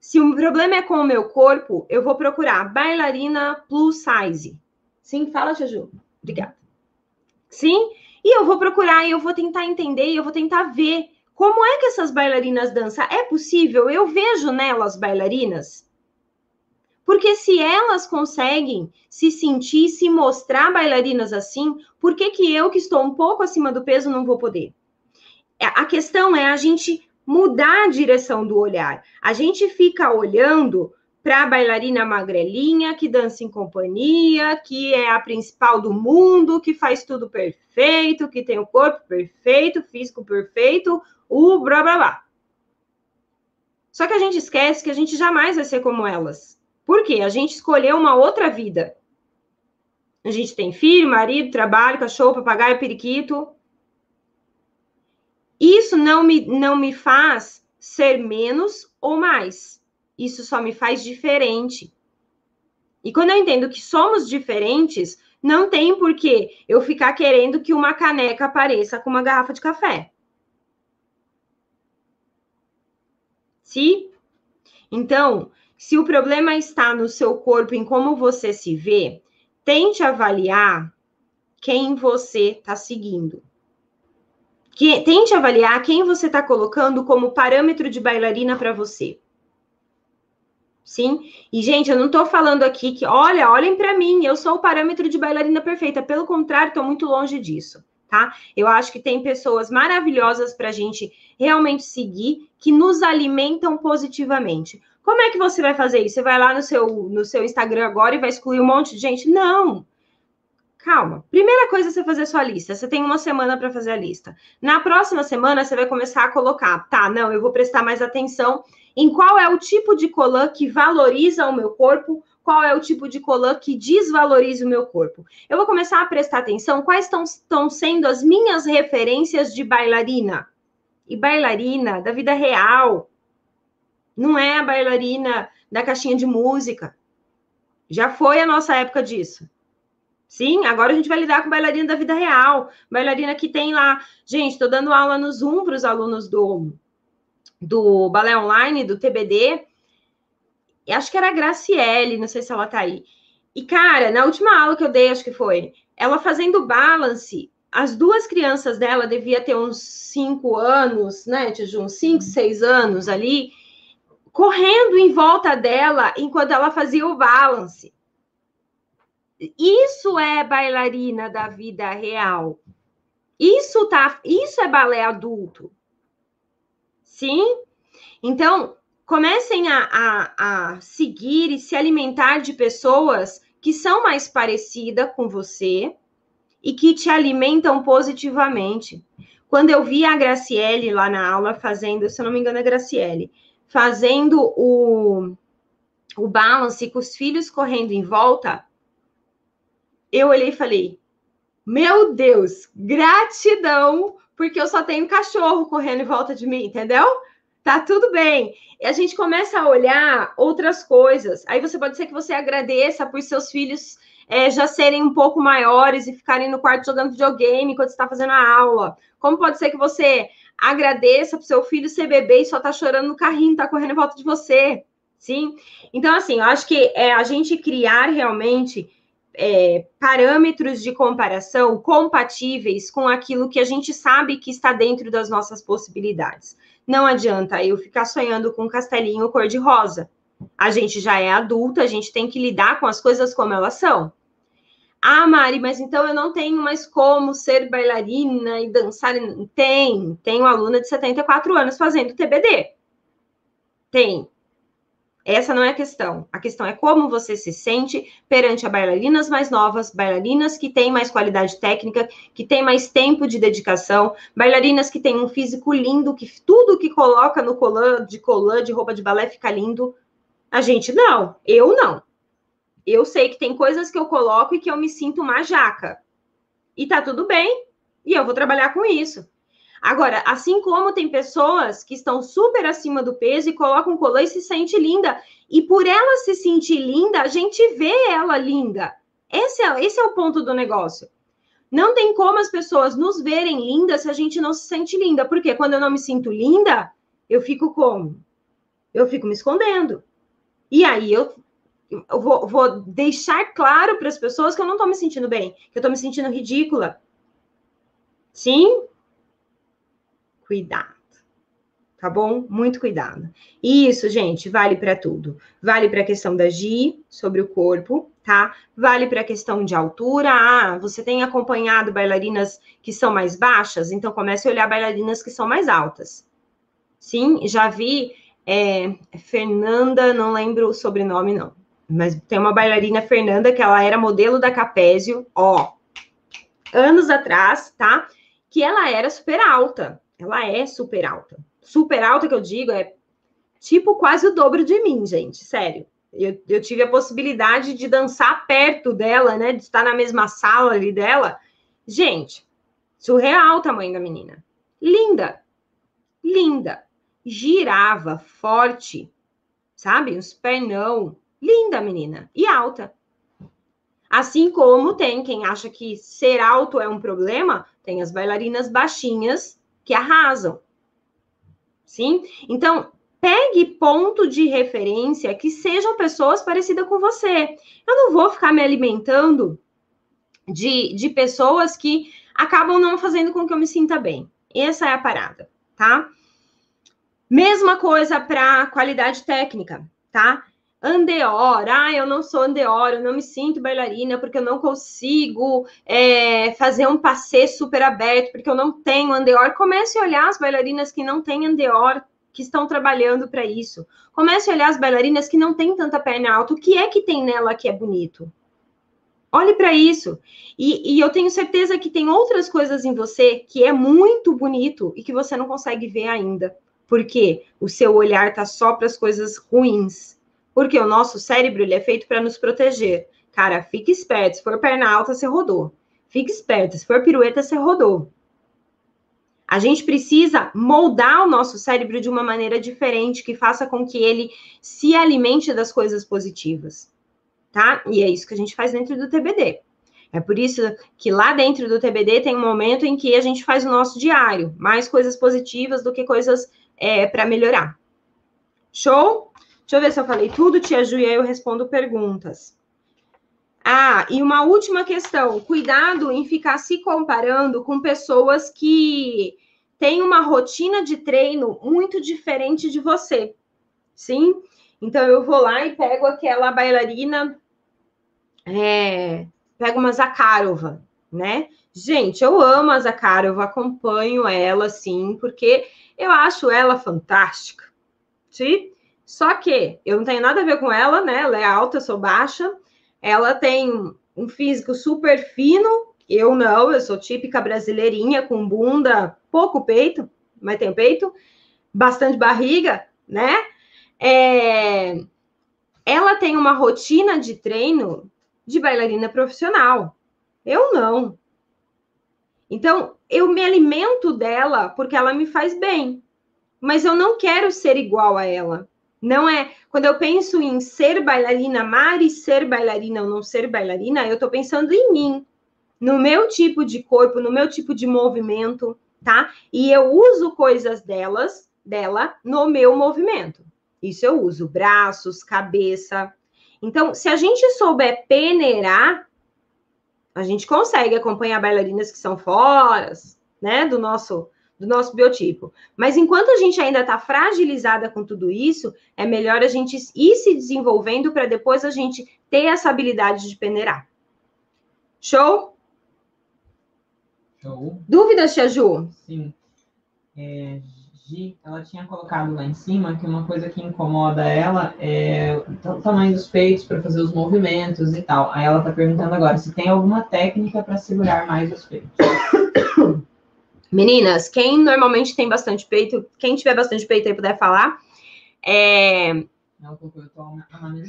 Se o problema é com o meu corpo, eu vou procurar bailarina plus size. Sim, fala, Juju. Obrigada. Sim, e eu vou procurar e eu vou tentar entender e eu vou tentar ver como é que essas bailarinas dançam? É possível? Eu vejo nelas bailarinas? Porque se elas conseguem se sentir, se mostrar bailarinas assim, por que, que eu, que estou um pouco acima do peso, não vou poder? É, a questão é a gente mudar a direção do olhar. A gente fica olhando para a bailarina magrelinha que dança em companhia, que é a principal do mundo, que faz tudo perfeito, que tem o corpo perfeito, físico perfeito, o blá blá blá. Só que a gente esquece que a gente jamais vai ser como elas. Por quê? A gente escolheu uma outra vida. A gente tem filho, marido, trabalho, cachorro, papagaio, periquito. Isso não me, não me faz ser menos ou mais. Isso só me faz diferente. E quando eu entendo que somos diferentes, não tem por que eu ficar querendo que uma caneca apareça com uma garrafa de café. Se então, se o problema está no seu corpo, em como você se vê, tente avaliar quem você está seguindo. Que, tente avaliar quem você está colocando como parâmetro de bailarina para você. Sim? E, gente, eu não estou falando aqui que, olha, olhem para mim, eu sou o parâmetro de bailarina perfeita. Pelo contrário, estou muito longe disso tá? Eu acho que tem pessoas maravilhosas para a gente realmente seguir, que nos alimentam positivamente. Como é que você vai fazer isso? Você vai lá no seu, no seu Instagram agora e vai excluir um monte de gente? Não! Calma. Primeira coisa é você fazer sua lista. Você tem uma semana para fazer a lista. Na próxima semana, você vai começar a colocar, tá? Não, eu vou prestar mais atenção em qual é o tipo de colã que valoriza o meu corpo qual é o tipo de colã que desvaloriza o meu corpo. Eu vou começar a prestar atenção quais estão, estão sendo as minhas referências de bailarina. E bailarina da vida real. Não é a bailarina da caixinha de música. Já foi a nossa época disso. Sim, agora a gente vai lidar com bailarina da vida real. Bailarina que tem lá. Gente, estou dando aula no Zoom para os alunos do, do Balé Online, do TBD acho que era a Graciele, não sei se ela tá aí. E, cara, na última aula que eu dei, acho que foi, ela fazendo balance, as duas crianças dela devia ter uns cinco anos, né, de uns cinco, seis anos ali, correndo em volta dela enquanto ela fazia o balance. Isso é bailarina da vida real. Isso tá, isso é balé adulto. Sim? Então, comecem a, a, a seguir e se alimentar de pessoas que são mais parecidas com você e que te alimentam positivamente. Quando eu vi a Graciele lá na aula fazendo, se eu não me engano, é Graciele, fazendo o, o balance com os filhos correndo em volta, eu olhei e falei: Meu Deus, gratidão, porque eu só tenho cachorro correndo em volta de mim, entendeu? Tá tudo bem. E a gente começa a olhar outras coisas. Aí você pode ser que você agradeça por seus filhos é, já serem um pouco maiores e ficarem no quarto jogando videogame enquanto está fazendo a aula. Como pode ser que você agradeça por seu filho ser bebê e só tá chorando no carrinho, tá correndo em volta de você. Sim? Então, assim, eu acho que é a gente criar realmente é, parâmetros de comparação compatíveis com aquilo que a gente sabe que está dentro das nossas possibilidades. Não adianta eu ficar sonhando com um castelinho cor-de-rosa. A gente já é adulta, a gente tem que lidar com as coisas como elas são. Ah, Mari, mas então eu não tenho mais como ser bailarina e dançar. Tem, tem uma aluna de 74 anos fazendo TBD. Tem. Essa não é a questão. A questão é como você se sente perante a bailarinas mais novas, bailarinas que têm mais qualidade técnica, que têm mais tempo de dedicação, bailarinas que têm um físico lindo, que tudo que coloca no colã de colã de roupa de balé fica lindo. A gente não, eu não. Eu sei que tem coisas que eu coloco e que eu me sinto uma jaca. E tá tudo bem, e eu vou trabalhar com isso. Agora, assim como tem pessoas que estão super acima do peso e colocam colã e se sente linda, e por ela se sentir linda, a gente vê ela linda. Esse é, esse é o ponto do negócio. Não tem como as pessoas nos verem lindas se a gente não se sente linda. Porque quando eu não me sinto linda, eu fico como? Eu fico me escondendo. E aí eu, eu vou, vou deixar claro para as pessoas que eu não estou me sentindo bem, que eu estou me sentindo ridícula. Sim? Cuidado. Tá bom? Muito cuidado. E isso, gente, vale para tudo. Vale para a questão da Gi sobre o corpo, tá? Vale para a questão de altura. Ah, você tem acompanhado bailarinas que são mais baixas? Então comece a olhar bailarinas que são mais altas. Sim, já vi é, Fernanda, não lembro o sobrenome, não. Mas tem uma bailarina Fernanda que ela era modelo da Capésio, ó, anos atrás, tá? Que ela era super alta. Ela é super alta. Super alta que eu digo é tipo quase o dobro de mim, gente, sério. Eu, eu tive a possibilidade de dançar perto dela, né? De estar na mesma sala ali dela. Gente, surreal o tamanho da menina. Linda. Linda girava forte, sabe? Uns pernão. Linda menina e alta. Assim como tem quem acha que ser alto é um problema, tem as bailarinas baixinhas que arrasam. Sim? Então, pegue ponto de referência que sejam pessoas parecidas com você. Eu não vou ficar me alimentando de, de pessoas que acabam não fazendo com que eu me sinta bem. Essa é a parada, tá? Mesma coisa para qualidade técnica, tá? Andeor, ah, eu não sou Andeor, eu não me sinto bailarina porque eu não consigo é, fazer um passê super aberto, porque eu não tenho Andeor. Comece a olhar as bailarinas que não têm Andeor, que estão trabalhando para isso. Comece a olhar as bailarinas que não têm tanta perna alta. O que é que tem nela que é bonito? Olhe para isso. E, e, eu tenho certeza que tem outras coisas em você que é muito bonito e que você não consegue ver ainda porque o seu olhar está só para as coisas ruins. Porque o nosso cérebro ele é feito para nos proteger. Cara, fique esperto. Se for perna alta, você rodou. Fique esperto. Se for pirueta, você rodou. A gente precisa moldar o nosso cérebro de uma maneira diferente, que faça com que ele se alimente das coisas positivas. Tá? E é isso que a gente faz dentro do TBD. É por isso que lá dentro do TBD tem um momento em que a gente faz o nosso diário, mais coisas positivas do que coisas é, para melhorar. Show? Deixa eu ver se eu falei tudo, tia Ju, e aí eu respondo perguntas. Ah, e uma última questão: cuidado em ficar se comparando com pessoas que têm uma rotina de treino muito diferente de você. Sim? Então eu vou lá e pego aquela bailarina, é, pego uma Zakharova, né? Gente, eu amo a Zakharova, acompanho ela, sim, porque eu acho ela fantástica, sim? Só que eu não tenho nada a ver com ela, né? Ela é alta, eu sou baixa. Ela tem um físico super fino. Eu não, eu sou típica brasileirinha, com bunda, pouco peito, mas tem peito, bastante barriga, né? É... Ela tem uma rotina de treino de bailarina profissional. Eu não. Então, eu me alimento dela porque ela me faz bem, mas eu não quero ser igual a ela. Não é. Quando eu penso em ser bailarina, amar e ser bailarina ou não ser bailarina, eu estou pensando em mim, no meu tipo de corpo, no meu tipo de movimento, tá? E eu uso coisas delas, dela, no meu movimento. Isso eu uso, braços, cabeça. Então, se a gente souber peneirar, a gente consegue acompanhar bailarinas que são fora, né, do nosso do nosso biotipo. Mas enquanto a gente ainda está fragilizada com tudo isso, é melhor a gente ir se desenvolvendo para depois a gente ter essa habilidade de peneirar. Show? Show. Dúvidas, Tia Ju? Sim. É, Gi, ela tinha colocado lá em cima que uma coisa que incomoda ela é o tamanho dos peitos para fazer os movimentos e tal. Aí ela está perguntando agora se tem alguma técnica para segurar mais os peitos. *coughs* Meninas, quem normalmente tem bastante peito, quem tiver bastante peito e puder falar, é. Não, porque eu tô amamentando.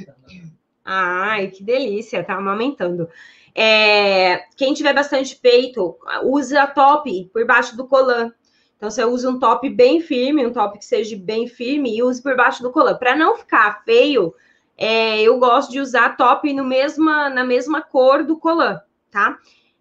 Ai, que delícia, tá amamentando. É, quem tiver bastante peito, usa top por baixo do colã Então, você usa um top bem firme, um top que seja bem firme e use por baixo do colã. Para não ficar feio, é, eu gosto de usar top no mesma, na mesma cor do colã, tá?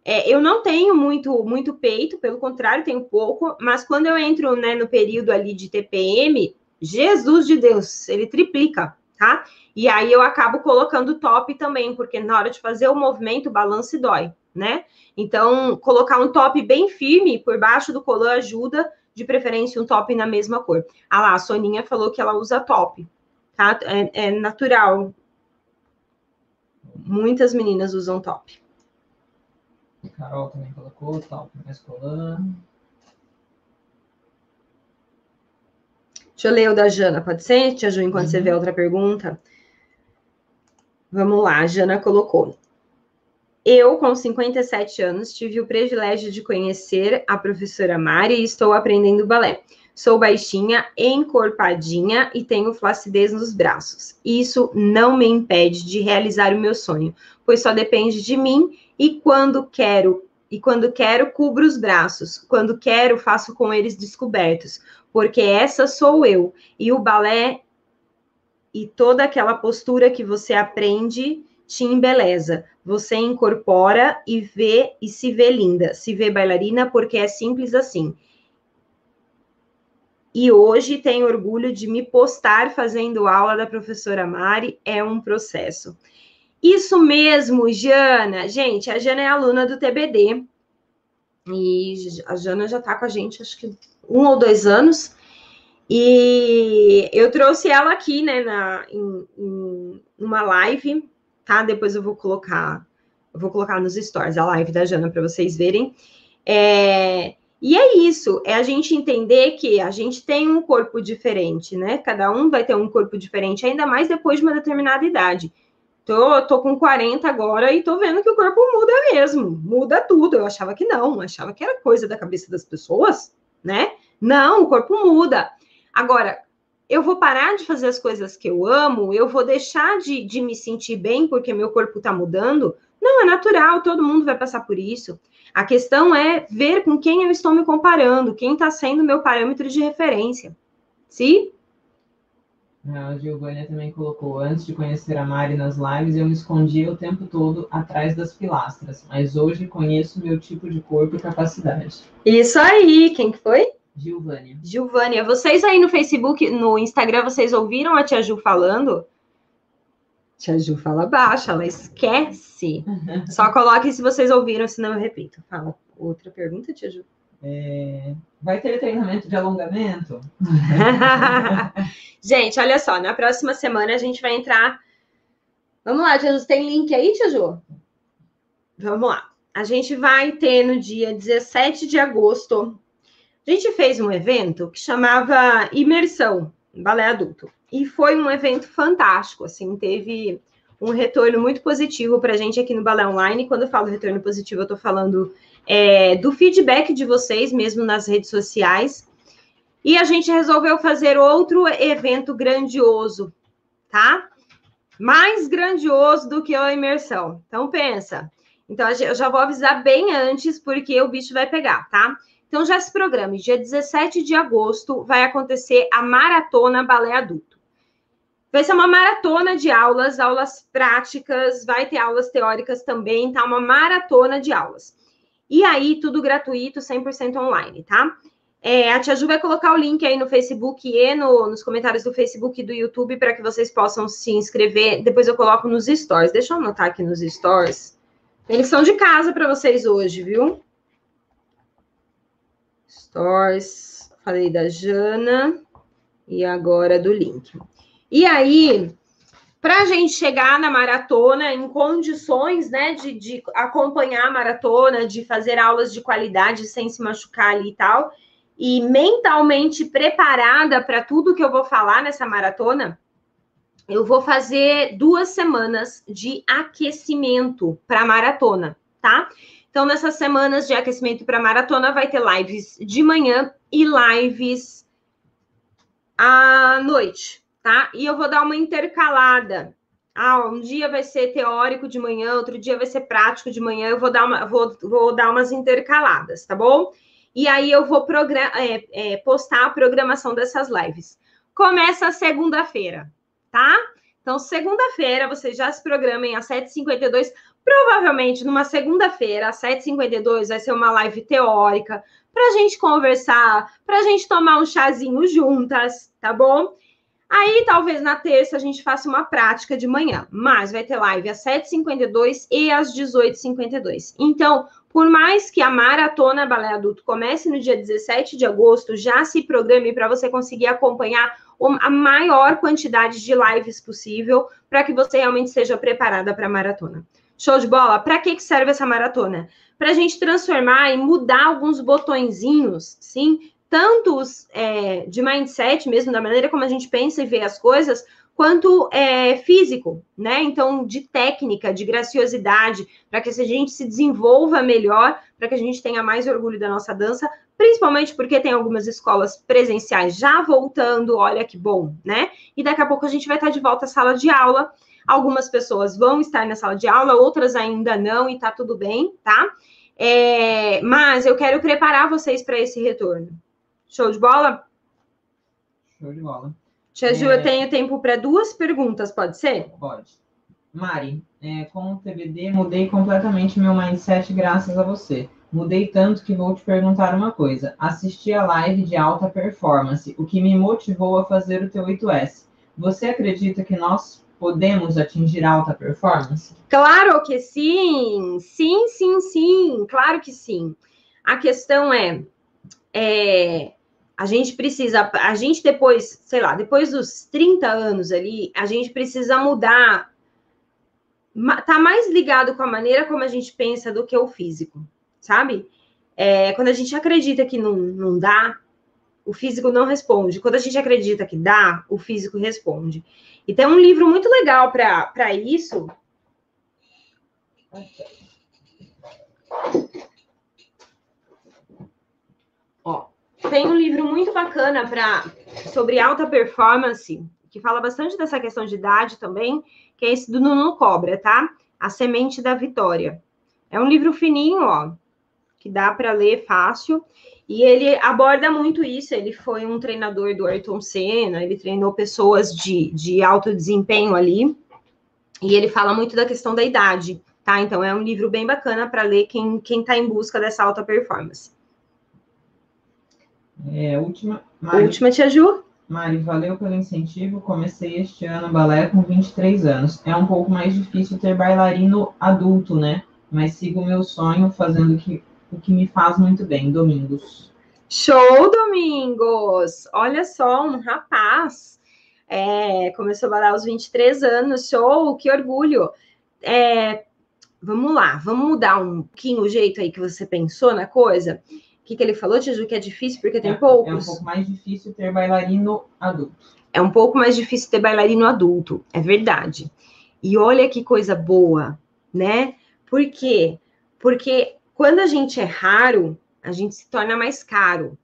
É, eu não tenho muito, muito peito, pelo contrário, tenho pouco, mas quando eu entro né, no período ali de TPM, Jesus de Deus, ele triplica, tá? E aí eu acabo colocando top também, porque na hora de fazer o movimento, o balance dói, né? Então, colocar um top bem firme por baixo do colã ajuda, de preferência um top na mesma cor. Ah lá, a Soninha falou que ela usa top, tá? É, é natural. Muitas meninas usam top. Carol também colocou top mais colã. Deixa eu ler o da Jana, pode ser? Tia Ju, enquanto uhum. você vê outra pergunta. Vamos lá, a Jana colocou. Eu, com 57 anos, tive o privilégio de conhecer a professora Mari e estou aprendendo balé. Sou baixinha, encorpadinha e tenho flacidez nos braços. Isso não me impede de realizar o meu sonho, pois só depende de mim e quando quero e quando quero cubro os braços, quando quero faço com eles descobertos, porque essa sou eu e o balé e toda aquela postura que você aprende te embeleza. Você incorpora e vê e se vê linda, se vê bailarina, porque é simples assim. E hoje tenho orgulho de me postar fazendo aula da professora Mari, é um processo. Isso mesmo, Jana. Gente, a Jana é aluna do TBD. E a Jana já está com a gente, acho que um ou dois anos. E eu trouxe ela aqui, né, na, em, em uma live tá? Depois eu vou colocar, eu vou colocar nos stories a live da Jana para vocês verem. É, e é isso, é a gente entender que a gente tem um corpo diferente, né? Cada um vai ter um corpo diferente, ainda mais depois de uma determinada idade. Tô, tô com 40 agora e tô vendo que o corpo muda mesmo, muda tudo. Eu achava que não, achava que era coisa da cabeça das pessoas, né? Não, o corpo muda. Agora, eu vou parar de fazer as coisas que eu amo, eu vou deixar de, de me sentir bem porque meu corpo está mudando. Não, é natural, todo mundo vai passar por isso. A questão é ver com quem eu estou me comparando, quem está sendo meu parâmetro de referência. Sim? A Giovânia também colocou, antes de conhecer a Mari nas lives, eu me escondia o tempo todo atrás das pilastras, mas hoje conheço meu tipo de corpo e capacidade. Isso aí, quem que foi? Gilvânia. Gilvânia, vocês aí no Facebook, no Instagram, vocês ouviram a tia Ju falando? Tia Ju fala baixo, ela esquece. *laughs* Só coloque se vocês ouviram, senão eu repito. Fala. Outra pergunta, tia Ju? É... Vai ter treinamento de alongamento? *laughs* gente, olha só, na próxima semana a gente vai entrar. Vamos lá, Ju, tem link aí, tia Ju? Vamos lá. A gente vai ter no dia 17 de agosto a gente fez um evento que chamava Imersão Balé Adulto. E foi um evento fantástico, assim, teve um retorno muito positivo para a gente aqui no Balé Online. Quando eu falo retorno positivo, eu estou falando é, do feedback de vocês, mesmo nas redes sociais. E a gente resolveu fazer outro evento grandioso, tá? Mais grandioso do que a imersão. Então, pensa. Então, eu já vou avisar bem antes, porque o bicho vai pegar, tá? Então já se programe, dia 17 de agosto vai acontecer a Maratona Balé Adulto. Vai ser uma maratona de aulas, aulas práticas, vai ter aulas teóricas também, tá? Uma maratona de aulas. E aí, tudo gratuito, 100% online, tá? É, a Tia Ju vai colocar o link aí no Facebook e no, nos comentários do Facebook e do YouTube para que vocês possam se inscrever. Depois eu coloco nos stories. Deixa eu anotar aqui nos stories. Eles são de casa para vocês hoje, viu? Stories, falei da Jana e agora do link. E aí, para a gente chegar na maratona em condições, né, de, de acompanhar a maratona, de fazer aulas de qualidade sem se machucar ali e tal, e mentalmente preparada para tudo que eu vou falar nessa maratona, eu vou fazer duas semanas de aquecimento para maratona, tá? Então, nessas semanas de aquecimento para maratona, vai ter lives de manhã e lives à noite, tá? E eu vou dar uma intercalada. Ah, um dia vai ser teórico de manhã, outro dia vai ser prático de manhã. Eu vou dar, uma, vou, vou dar umas intercaladas, tá bom? e aí eu vou é, é, postar a programação dessas lives. Começa segunda-feira, tá? Então, segunda-feira, vocês já se programem às 7h52. Provavelmente, numa segunda-feira, às 7h52, vai ser uma live teórica para a gente conversar, para a gente tomar um chazinho juntas, tá bom? Aí, talvez na terça a gente faça uma prática de manhã, mas vai ter live às 7h52 e às 18h52. Então, por mais que a maratona Balé Adulto comece no dia 17 de agosto, já se programe para você conseguir acompanhar a maior quantidade de lives possível para que você realmente seja preparada para a maratona. Show de bola? Para que, que serve essa maratona? Para a gente transformar e mudar alguns botõezinhos, sim, tanto os, é, de mindset mesmo, da maneira como a gente pensa e vê as coisas, quanto é, físico, né? Então, de técnica, de graciosidade, para que a gente se desenvolva melhor, para que a gente tenha mais orgulho da nossa dança, principalmente porque tem algumas escolas presenciais já voltando, olha que bom, né? E daqui a pouco a gente vai estar de volta à sala de aula. Algumas pessoas vão estar na sala de aula, outras ainda não, e tá tudo bem, tá? É, mas eu quero preparar vocês para esse retorno. Show de bola? Show de bola. Tia Ju, é... eu tenho tempo para duas perguntas, pode ser? Pode. Mari, é, com o TBD, mudei completamente meu mindset graças a você. Mudei tanto que vou te perguntar uma coisa. Assisti a live de alta performance, o que me motivou a fazer o teu 8S. Você acredita que nós podemos atingir alta performance? Claro que sim! Sim, sim, sim! Claro que sim. A questão é, é a gente precisa, a gente depois, sei lá, depois dos 30 anos ali, a gente precisa mudar, tá mais ligado com a maneira como a gente pensa do que o físico, sabe? É, quando a gente acredita que não, não dá, o físico não responde. Quando a gente acredita que dá, o físico responde. E tem um livro muito legal para isso. Ó, tem um livro muito bacana para sobre alta performance, que fala bastante dessa questão de idade também, que é esse do Nuno Cobra, tá? A Semente da Vitória. É um livro fininho, ó, que dá para ler fácil. E ele aborda muito isso. Ele foi um treinador do Ayrton Senna, ele treinou pessoas de, de alto desempenho ali. E ele fala muito da questão da idade, tá? Então é um livro bem bacana para ler quem está em busca dessa alta performance. É, última. Mari, última, Tia Ju. Mari, valeu pelo incentivo. Comecei este ano balé com 23 anos. É um pouco mais difícil ter bailarino adulto, né? Mas sigo o meu sonho fazendo o que, o que me faz muito bem, Domingos. Show, Domingos! Olha só, um rapaz. É, começou a bailar aos 23 anos. Show, que orgulho. É, vamos lá, vamos mudar um pouquinho o jeito aí que você pensou na coisa que, que ele falou, Tiju, que é difícil porque tem é, poucos? É um pouco mais difícil ter bailarino adulto. É um pouco mais difícil ter bailarino adulto, é verdade. E olha que coisa boa, né? Por quê? Porque quando a gente é raro, a gente se torna mais caro.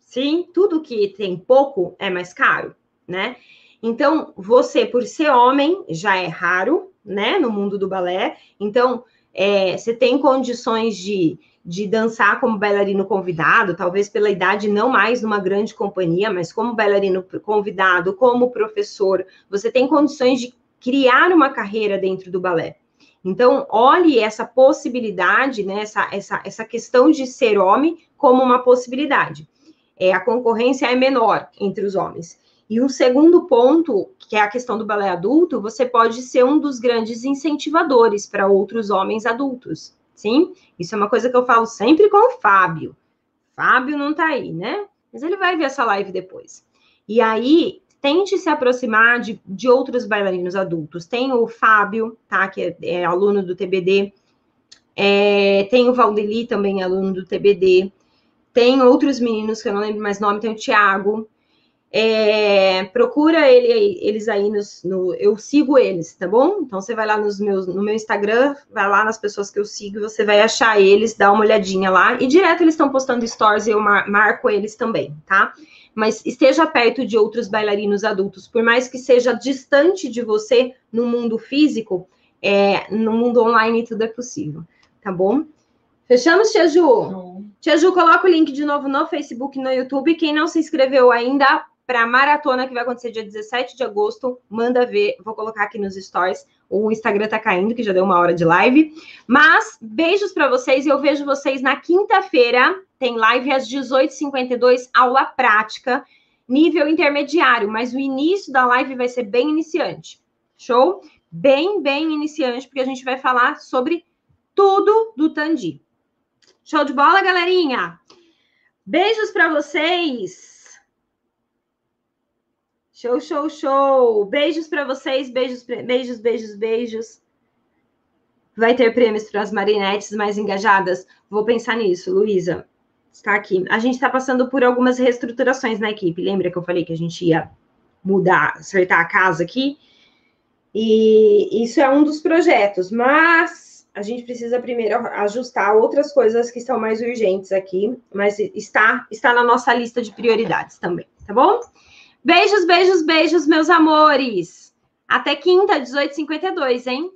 Sim, tudo que tem pouco é mais caro, né? Então, você, por ser homem, já é raro, né, no mundo do balé. Então, é, você tem condições de de dançar como bailarino convidado, talvez pela idade não mais numa grande companhia, mas como bailarino convidado, como professor, você tem condições de criar uma carreira dentro do balé. Então, olhe essa possibilidade, né, essa, essa, essa questão de ser homem como uma possibilidade. É, a concorrência é menor entre os homens. E um segundo ponto, que é a questão do balé adulto, você pode ser um dos grandes incentivadores para outros homens adultos. Sim, isso é uma coisa que eu falo sempre com o Fábio. Fábio não tá aí, né? Mas ele vai ver essa live depois. E aí, tente se aproximar de, de outros bailarinos adultos. Tem o Fábio, tá? Que é, é aluno do TBD. É, tem o Valdeli, também aluno do TBD. Tem outros meninos que eu não lembro mais nome, tem o Thiago. É, procura ele, eles aí nos, no, eu sigo eles, tá bom? Então você vai lá nos meus, no meu Instagram, vai lá nas pessoas que eu sigo, você vai achar eles, dá uma olhadinha lá e direto eles estão postando stories e eu mar, marco eles também, tá? Mas esteja perto de outros bailarinos adultos, por mais que seja distante de você no mundo físico, é, no mundo online tudo é possível, tá bom? Fechamos, Tia Ju? Tia Ju, coloca o link de novo no Facebook e no YouTube. Quem não se inscreveu ainda para a maratona que vai acontecer dia 17 de agosto, manda ver. Vou colocar aqui nos stories. O Instagram tá caindo, que já deu uma hora de live. Mas beijos para vocês e eu vejo vocês na quinta-feira. Tem live às 18h52, aula prática, nível intermediário, mas o início da live vai ser bem iniciante. Show? Bem, bem iniciante, porque a gente vai falar sobre tudo do Tandi. Show de bola, galerinha? Beijos para vocês. Show, show, show. Beijos para vocês, beijos, beijos, beijos, beijos. Vai ter prêmios para as marinetes mais engajadas? Vou pensar nisso, Luísa. Está aqui. A gente está passando por algumas reestruturações na equipe. Lembra que eu falei que a gente ia mudar, acertar a casa aqui? E isso é um dos projetos, mas a gente precisa primeiro ajustar outras coisas que são mais urgentes aqui, mas está, está na nossa lista de prioridades também, tá bom? Beijos, beijos, beijos, meus amores. Até quinta, 18h52, hein?